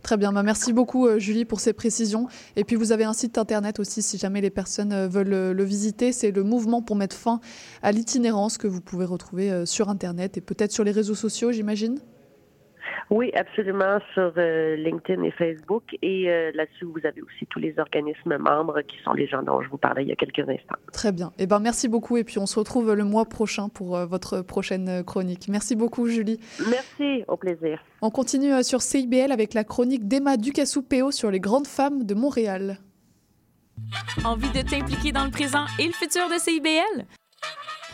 Très bien, Bah, merci beaucoup euh, Julie pour ces précisions. Et puis vous avez un site internet aussi si jamais les personnes euh, veulent euh, le visiter. C'est le mouvement pour mettre fin à l'itinérance que vous pouvez retrouver sur internet et peut-être sur les réseaux sociaux, j'imagine? Oui, absolument, sur euh, LinkedIn et Facebook. Et euh, là-dessus, vous avez aussi tous les organismes membres qui sont les gens dont je vous parlais il y a quelques instants. Très bien. Et ben merci beaucoup et puis on se retrouve le mois prochain pour euh, votre prochaine chronique. Merci beaucoup Julie. Merci, au plaisir. On continue euh, sur CIBL avec la chronique d'Emma Ducassou-Péo sur les grandes femmes de Montréal. Envie de t'impliquer dans le présent et le futur de CIBL?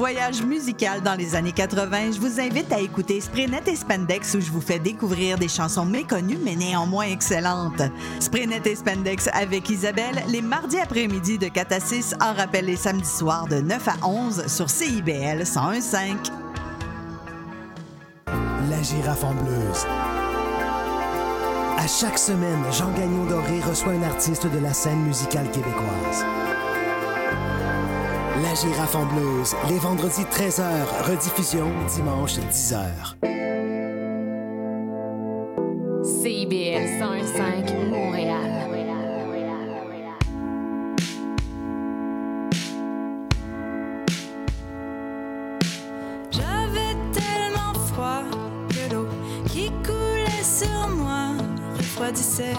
Voyage musical dans les années 80, je vous invite à écouter Spraynet et Spandex où je vous fais découvrir des chansons méconnues mais néanmoins excellentes. Spraynet et Spandex avec Isabelle les mardis après-midi de 4 à 6 en rappel les samedis soirs de 9 à 11 sur CIBL 1015. La girafe en bleuse. À chaque semaine, Jean Gagnon Doré reçoit un artiste de la scène musicale québécoise. La girafe en bleuse, les vendredis 13h, rediffusion dimanche 10h. CIBL 105 Montréal. J'avais tellement froid que l'eau qui coulait sur moi refroidissait.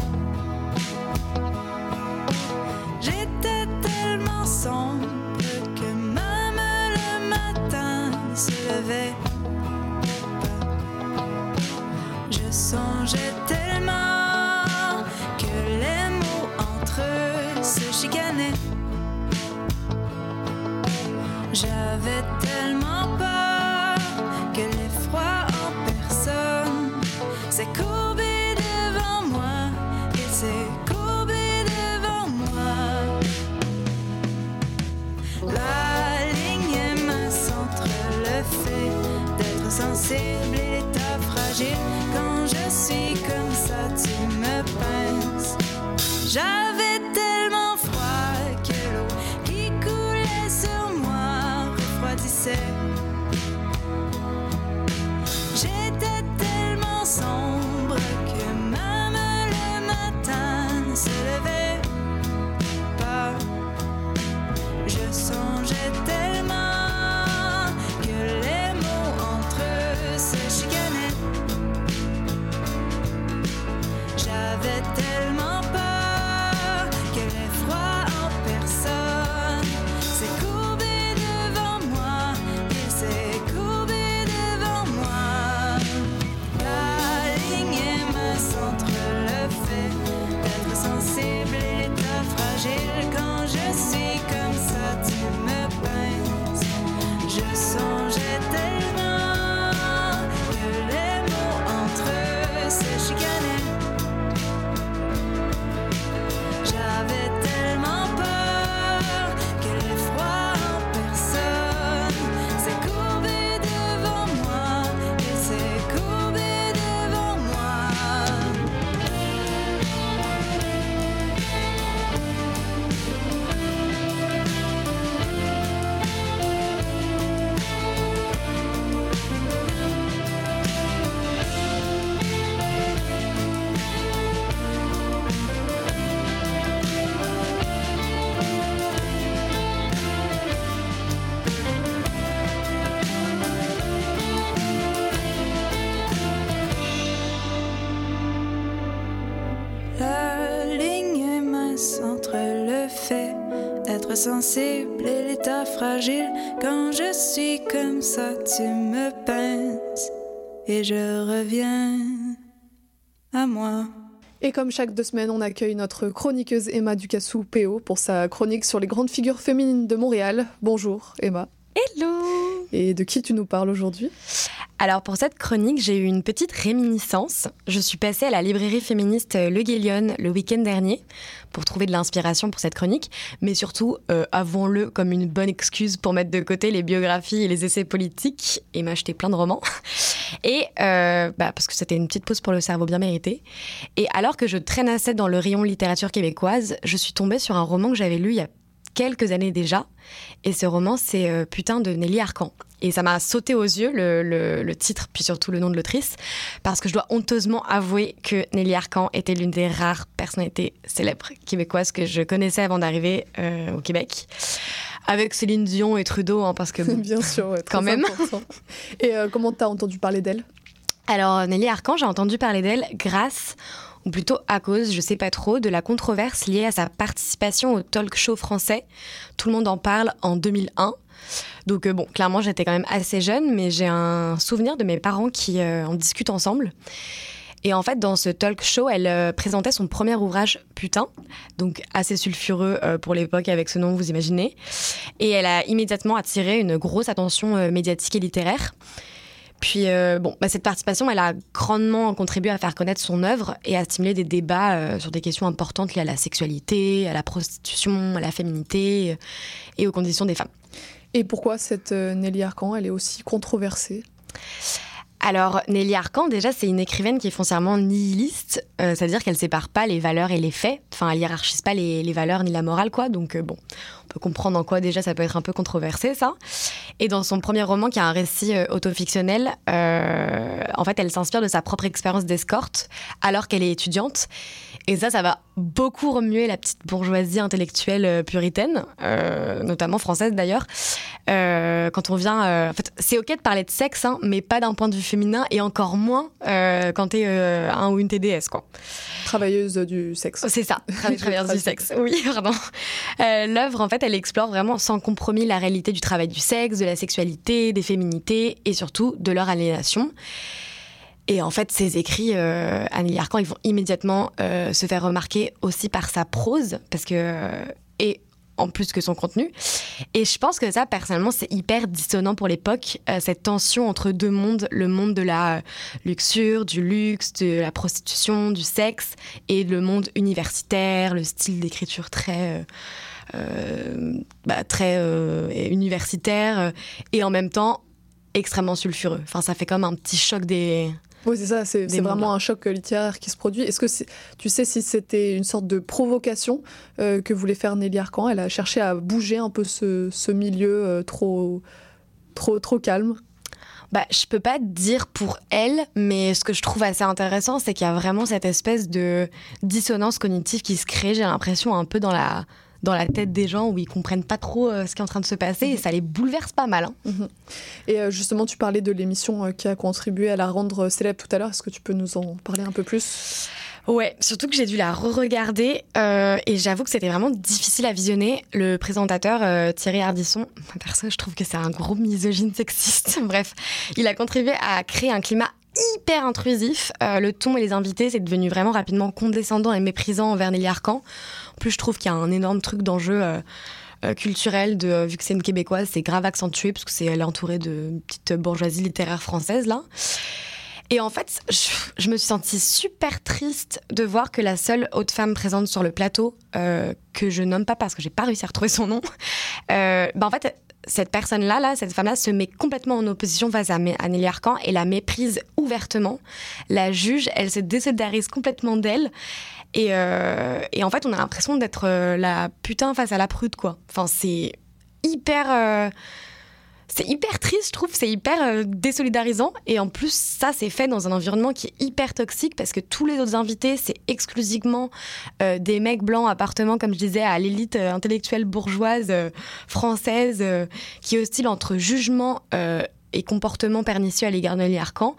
Tellement froid que l'eau qui coulait sur moi refroidissait. Ça, tu me pinces et je reviens à moi. Et comme chaque deux semaines, on accueille notre chroniqueuse Emma Ducassou PO pour sa chronique sur les grandes figures féminines de Montréal. Bonjour Emma. Hello Et de qui tu nous parles aujourd'hui? Alors pour cette chronique, j'ai eu une petite réminiscence. Je suis passée à la librairie féministe Le Guélion le week-end dernier pour trouver de l'inspiration pour cette chronique, mais surtout, euh, avouons-le, comme une bonne excuse pour mettre de côté les biographies et les essais politiques et m'acheter plein de romans. Et euh, bah, parce que c'était une petite pause pour le cerveau bien méritée. Et alors que je traînassais dans le rayon littérature québécoise, je suis tombée sur un roman que j'avais lu il y a quelques années déjà. Et ce roman, c'est euh, Putain de Nelly Arcan. Et ça m'a sauté aux yeux, le, le- le titre, puis surtout le nom de l'autrice, parce que je dois honteusement avouer que Nelly Arcan était l'une des rares personnalités célèbres québécoises que je connaissais avant d'arriver euh, au Québec. Avec Céline Dion et Trudeau, hein, parce que... Bien sûr, ouais, quand même. Et euh, comment t'as entendu parler d'elle? Alors, Nelly Arcan, j'ai entendu parler d'elle grâce, ou plutôt à cause, je sais pas trop, de la controverse liée à sa participation au talk show français. Tout le monde en parle en 2001. Donc, euh, bon, clairement, j'étais quand même assez jeune, mais j'ai un souvenir de mes parents qui euh, en discutent ensemble. Et en fait, dans ce talk show, elle euh, présentait son premier ouvrage Putain, donc assez sulfureux pour l'époque avec ce nom, vous imaginez. Et elle a immédiatement attiré une grosse attention médiatique et littéraire. Puis, euh, bon, bah, cette participation, elle a grandement contribué à faire connaître son œuvre et à stimuler des débats euh, sur des questions importantes liées à la sexualité, à la prostitution, à la féminité euh, et aux conditions des femmes. Et pourquoi cette Nelly Arcan, elle est aussi controversée? Alors, Nelly Arcan, déjà, c'est une écrivaine qui est foncièrement nihiliste, euh, c'est-à-dire qu'elle sépare pas les valeurs et les faits. Enfin, elle hiérarchise pas les, valeurs ni la morale, quoi. Donc, euh, bon, on peut comprendre en quoi déjà ça peut être un peu controversé, ça. Et dans son premier roman, qui est un récit euh, autofictionnel, euh, en fait, elle s'inspire de sa propre expérience d'escorte alors qu'elle est étudiante. Et ça, ça va beaucoup remuer la petite bourgeoisie intellectuelle euh, puritaine, euh, notamment française d'ailleurs. Euh, quand on vient, euh, en fait, c'est ok de parler de sexe, hein, mais pas d'un point de vue féminin et encore moins quand t'es un ou une TDS, quoi. Travailleuse du sexe. C'est ça, tra- travailleuse du sexe. Oui, pardon. L'œuvre, en fait, elle explore vraiment sans compromis la réalité du travail du sexe, de la sexualité, des féminités et surtout de leur aliénation. Et en fait, ses écrits, euh, Arcan, ils vont immédiatement euh, se faire remarquer aussi par sa prose, parce que euh, et en plus que son contenu. Et je pense que ça, personnellement, c'est hyper dissonant pour l'époque, euh, cette tension entre deux mondes, le monde de la luxure, du luxe, de la prostitution, du sexe, et le monde universitaire, le style d'écriture très... bah, très universitaire et en même temps extrêmement sulfureux. Enfin, ça fait comme un petit choc des. Oui, c'est ça, c'est vraiment un choc littéraire qui se produit. Est-ce que tu sais si c'était une sorte de provocation euh, que voulait faire Nelly Arcan? Elle a cherché à bouger un peu ce, ce milieu euh, trop, trop, trop calme. Bah, je peux pas dire pour elle, mais ce que je trouve assez intéressant, c'est qu'il y a vraiment cette espèce de dissonance cognitive qui se crée, j'ai l'impression, un peu dans la, dans la tête des gens où ils comprennent pas trop euh, ce qui est en train de se passer et ça les bouleverse pas mal. hein. Mhm. Et euh, justement, tu parlais de l'émission euh, qui a contribué à la rendre célèbre tout à l'heure. Est-ce que tu peux nous en parler un peu plus? Ouais, surtout que j'ai dû la re-regarder euh, et j'avoue que c'était vraiment difficile à visionner. Le présentateur euh, Thierry Ardisson, perso, je trouve que c'est un gros misogyne sexiste. Bref, il a contribué à créer un climat hyper intrusif. Euh, le ton et les invités, c'est devenu vraiment rapidement condescendant et méprisant envers Nelly Arcan. En plus, je trouve qu'il y a un énorme truc d'enjeu. euh, euh, culturel de vu que c'est une québécoise c'est grave accentué parce que c'est elle est entourée de petite bourgeoisie littéraire française là et en fait, je, me suis sentie super triste de voir que la seule autre femme présente sur le plateau, que je nomme pas parce que j'ai pas réussi à retrouver son nom, bah en fait, cette personne-là, là, cette femme-là, se met complètement en opposition face à Mé- à Nelly Arcan et la méprise ouvertement. La juge, elle se désolidarise complètement d'elle. Et, euh, en fait, on a l'impression d'être euh, la putain face à la prude, quoi. Enfin, c'est hyper. euh, c'est hyper triste, je trouve, c'est hyper euh, désolidarisant. Et en plus, ça, c'est fait dans un environnement qui est hyper toxique parce que tous les autres invités, c'est exclusivement euh, des mecs blancs appartenant, comme je disais, à l'élite euh, intellectuelle bourgeoise française qui oscille entre jugement et comportement pernicieux à l'égard de Nelly Arcan.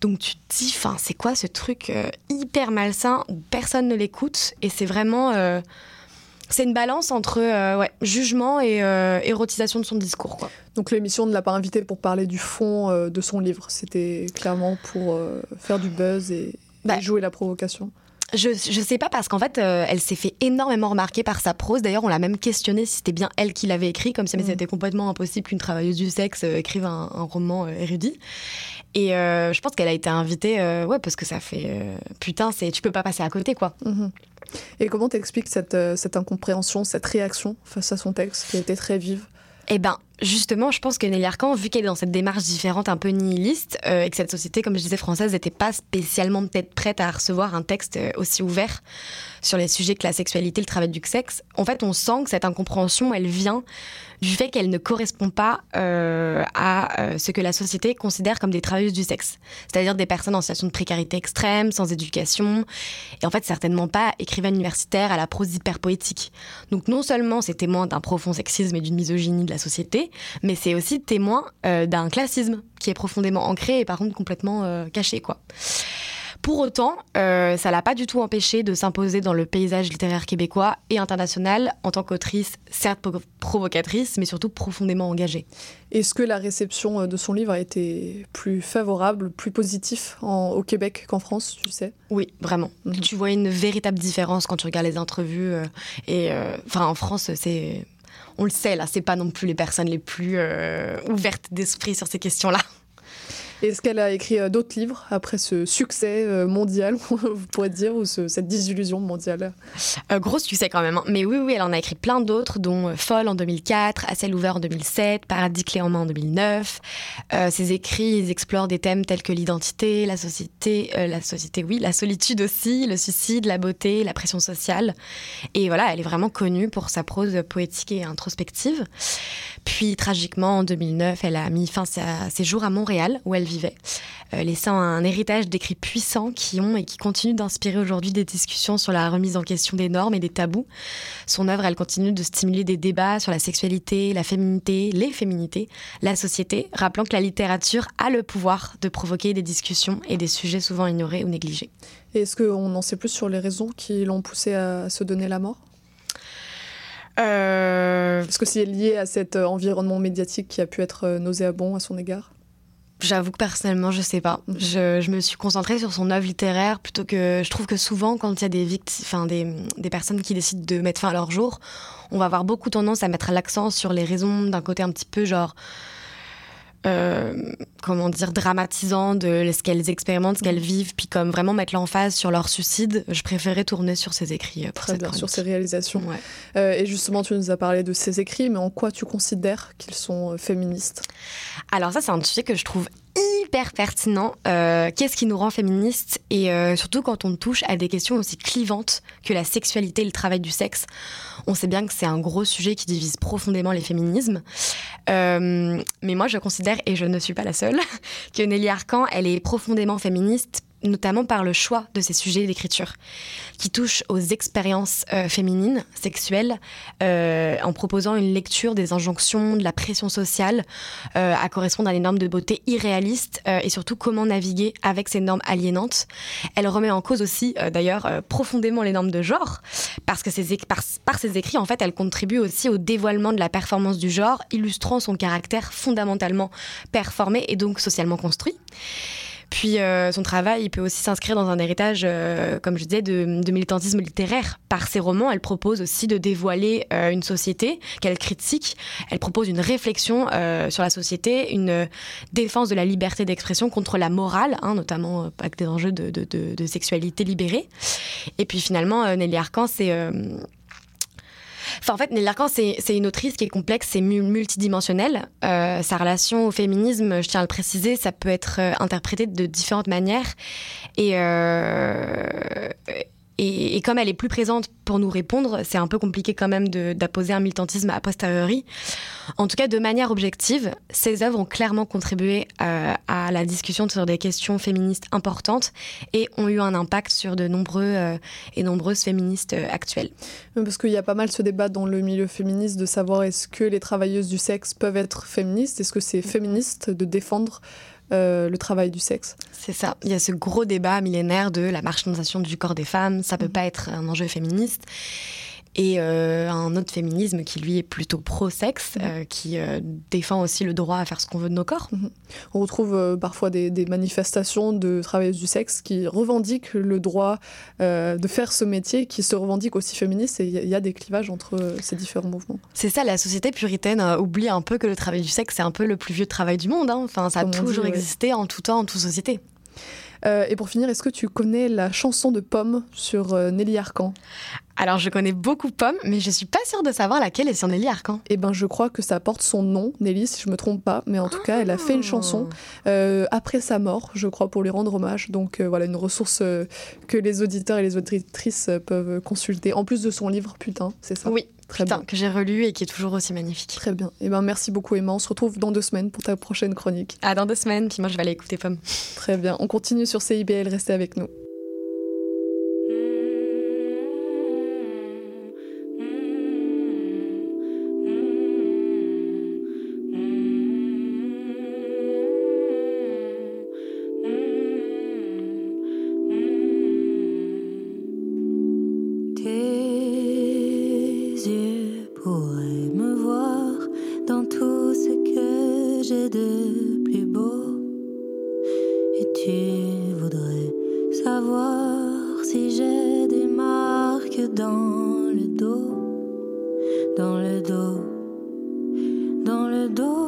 Donc tu te dis, c'est quoi ce truc hyper malsain où personne ne l'écoute? Et c'est vraiment. C'est une balance entre euh, ouais, jugement et euh, érotisation de son discours. Quoi. Donc l'émission ne l'a pas invité pour parler du fond euh, de son livre. C'était clairement pour faire du buzz et, et jouer la provocation. Je, je sais pas parce qu'en fait, euh, elle s'est fait énormément remarquer par sa prose. D'ailleurs, on l'a même questionné si c'était bien elle qui l'avait écrit, comme si Mm. c'était complètement impossible qu'une travailleuse du sexe euh, écrive un, un roman euh, érudit. Et je pense qu'elle a été invitée, ouais, parce que ça fait putain, c'est tu peux pas passer à côté, quoi. Mhm. Et comment t'expliques cette, euh, cette incompréhension, cette réaction face à son texte qui été très vive? Eh ben, justement, je pense que Nelly Arcan, vu qu'elle est dans cette démarche différente, un peu nihiliste, euh, et que cette société, comme je disais, française, n'était pas spécialement peut-être prête à recevoir un texte euh, aussi ouvert sur les sujets que la sexualité, le travail du sexe, en fait, on sent que cette incompréhension, elle vient du fait qu'elle ne correspond pas euh, à euh, ce que la société considère comme des travailleuses du sexe. C'est-à-dire des personnes en situation de précarité extrême, sans éducation, et en fait certainement pas écrivaines universitaires à la prose hyper poétique. Donc non seulement c'est témoin d'un profond sexisme et d'une misogynie de la société, mais c'est aussi témoin euh, d'un classisme qui est profondément ancré et par contre complètement euh, caché, quoi. Pour autant, euh, ça l'a pas du tout empêché de s'imposer dans le paysage littéraire québécois et international en tant qu'autrice, certes pro- provocatrice, mais surtout profondément engagée. Est-ce que la réception euh, de son livre a été plus favorable, plus positif en- au Québec qu'en France, tu sais? Oui, vraiment. Tu vois une véritable différence quand tu regardes les entrevues. euh, et euh, enfin, en France, c'est. On le sait, là, c'est pas non plus les personnes les plus euh, ouvertes d'esprit sur ces questions-là. Est-ce qu'elle a écrit euh, d'autres livres après ce succès euh, mondial, vous pourrez dire, ou ce- cette désillusion mondiale? Gros succès quand même. hein. Mais oui, oui, elle en a écrit plein d'autres, dont euh, Folle en 2004, À ciel ouvert en 2007, Paradis clé en main en 2009. Euh, ses écrits, explorent des thèmes tels que l'identité, la société, la société, oui, la solitude aussi, le suicide, la beauté, la pression sociale. Et voilà, elle est vraiment connue pour sa prose poétique et introspective. Puis, tragiquement, en 2009, elle a mis fin à ses jours à Montréal, où elle vivait, euh, laissant un héritage d'écrits puissants qui ont et qui continuent d'inspirer aujourd'hui des discussions sur la remise en question des normes et des tabous. Son œuvre, elle continue de stimuler des débats sur la sexualité, la féminité, les féminités, la société, rappelant que la littérature a le pouvoir de provoquer des discussions et des sujets souvent ignorés ou négligés. Et Est-ce qu'on en sait plus sur les raisons qui l'ont poussée à se donner la mort? Euh, Est-ce que c'est lié à cet environnement médiatique qui a pu être euh, nauséabond à son égard? J'avoue que personnellement, je sais pas. Je, me suis concentrée sur son œuvre littéraire plutôt que je trouve que souvent, quand il y a des victimes, enfin des, des personnes qui décident de mettre fin à leur jour, on va avoir beaucoup tendance à mettre l'accent sur les raisons d'un côté un petit peu genre. Euh, comment dire, dramatisant de ce qu'elles expérimentent, ce qu'elles vivent, puis comme vraiment mettre l'emphase sur leur suicide, je préférais tourner sur ses écrits. euh, Pour Très cette bien, chronique. sur ses réalisations. Euh, et justement, tu nous as parlé de ses écrits, mais en quoi tu considères qu'ils sont féministes? Alors ça, c'est un sujet que je trouve hyper pertinent. Euh, Qu'est-ce qui nous rend féministes Et euh, surtout quand on touche à des questions aussi clivantes que la sexualité et le travail du sexe. On sait bien que c'est un gros sujet qui divise profondément les féminismes. Euh, mais moi, je considère, et je ne suis pas la seule, que Nelly Arcan, elle est profondément féministe notamment par le choix de ses sujets d'écriture, qui touchent aux expériences euh, féminines, sexuelles, euh, en proposant une lecture des injonctions, de la pression sociale, euh, à correspondre à des normes de beauté irréalistes, euh, et surtout comment naviguer avec ces normes aliénantes. Elle remet en cause aussi, euh, d'ailleurs, profondément les normes de genre, parce que par ses écrits, en fait, elle contribue aussi au dévoilement de la performance du genre, illustrant son caractère fondamentalement performé et donc socialement construit. Puis euh, son travail, il peut aussi s'inscrire dans un héritage, euh, comme je disais, de, militantisme littéraire. Par ses romans, elle propose aussi de dévoiler euh, une société qu'elle critique. Elle propose une réflexion sur la société, une défense de la liberté d'expression contre la morale, hein, notamment avec des enjeux de, de- sexualité libérée. Et puis finalement, Nelly Arcan, c'est... en fait, Nelly Arcan, c'est c'est une autrice qui est complexe mu- multidimensionnelle. Euh, sa relation au féminisme, je tiens à le préciser, ça peut être euh, interprété de différentes manières. Et, euh, et, comme elle est plus présente pour nous répondre, c'est un peu compliqué quand même d'apposer un militantisme a posteriori. En tout cas, de manière objective, ces œuvres ont clairement contribué à la discussion sur des questions féministes importantes et ont eu un impact sur de nombreux euh, et nombreuses féministes euh, actuelles. Parce qu'il y a pas mal ce débat dans le milieu féministe de savoir est-ce que les travailleuses du sexe peuvent être féministes Est-ce que c'est féministe de défendre euh, le travail du sexe C'est ça. Il y a ce gros débat millénaire de la marchandisation du corps des femmes. Ça peut pas être un enjeu féministe. Et euh, un autre féminisme qui, lui, est plutôt pro-sexe, euh, qui euh, défend aussi le droit à faire ce qu'on veut de nos corps. On retrouve parfois des, des manifestations de travailleuses du sexe qui revendiquent le droit de faire ce métier, qui se revendiquent aussi féministes, et il y, a- il y a des clivages entre ces différents mouvements. C'est ça, la société puritaine oublie un peu que le travail du sexe, c'est un peu le plus vieux travail du monde. hein. Enfin, ça a dit, toujours ouais. existé en tout temps, en toute société. Euh, et pour finir, est-ce que tu connais la chanson de Pomme sur euh, Nelly Arcan? Alors, je connais beaucoup Pomme, mais je suis pas sûre de savoir laquelle est sur Nelly Arcan. Eh ben, je crois que ça porte son nom, Nelly, si je me trompe pas. Mais en tout cas, elle a fait une chanson euh, après sa mort, je crois, pour lui rendre hommage. Donc euh, voilà, une ressource euh, que les auditeurs et les auditrices peuvent consulter. En plus de son livre, putain, c'est ça? Oui, Très putain, bien. que j'ai relu et qui est toujours aussi magnifique. Très bien. Eh ben, merci beaucoup, Emma. On se retrouve dans deux semaines pour ta prochaine chronique. À dans deux semaines, puis moi je vais aller écouter Pomme. Très bien. On continue sur CIBL. Restez avec nous. Dans le dos, dans le dos, dans le dos,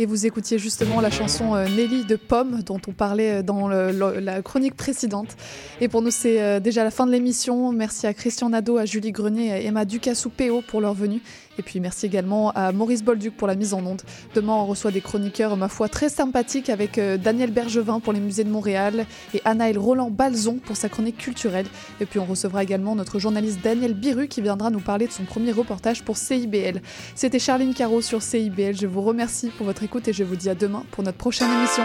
Et vous écoutiez justement la chanson euh, Nelly de Pomme dont on parlait euh, dans la chronique précédente. Et pour nous, c'est euh, déjà la fin de l'émission. Merci à Christian Nadeau, à Julie Grenier à Emma Ducassou-Péo pour leur venue. Et puis merci également à Maurice Bolduc pour la mise en onde. Demain, on reçoit des chroniqueurs, ma foi, très sympathiques avec euh, Daniel Bergevin pour les musées de Montréal et Anaël Roland-Balzon pour sa chronique culturelle. Et puis on recevra également notre journaliste Daniel Biru qui viendra nous parler de son premier reportage pour CIBL. C'était Charline Caro sur CIBL. Je vous remercie pour votre écoute et je vous dis à demain pour notre prochaine émission.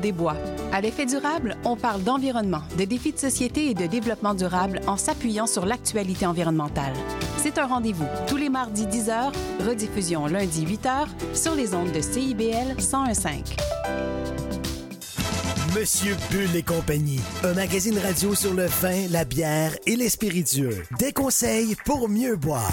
Maude Desbois. À l'effet durable, on parle d'environnement, de défis de société et de développement durable en s'appuyant sur l'actualité environnementale. C'est un rendez-vous tous les mardis 10h, rediffusion lundi 8h sur les ondes de CIBL 1015. Monsieur Bull et compagnie, un magazine radio sur le vin, la bière et les spiritueux. Des conseils pour mieux boire.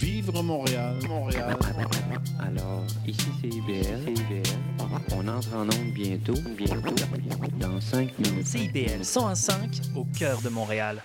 Vivre Montréal, Montréal. Alors, ici c'est IBL. On entre en onde bientôt, bientôt, dans 5 minutes. C'est CIBL 105 au cœur de Montréal.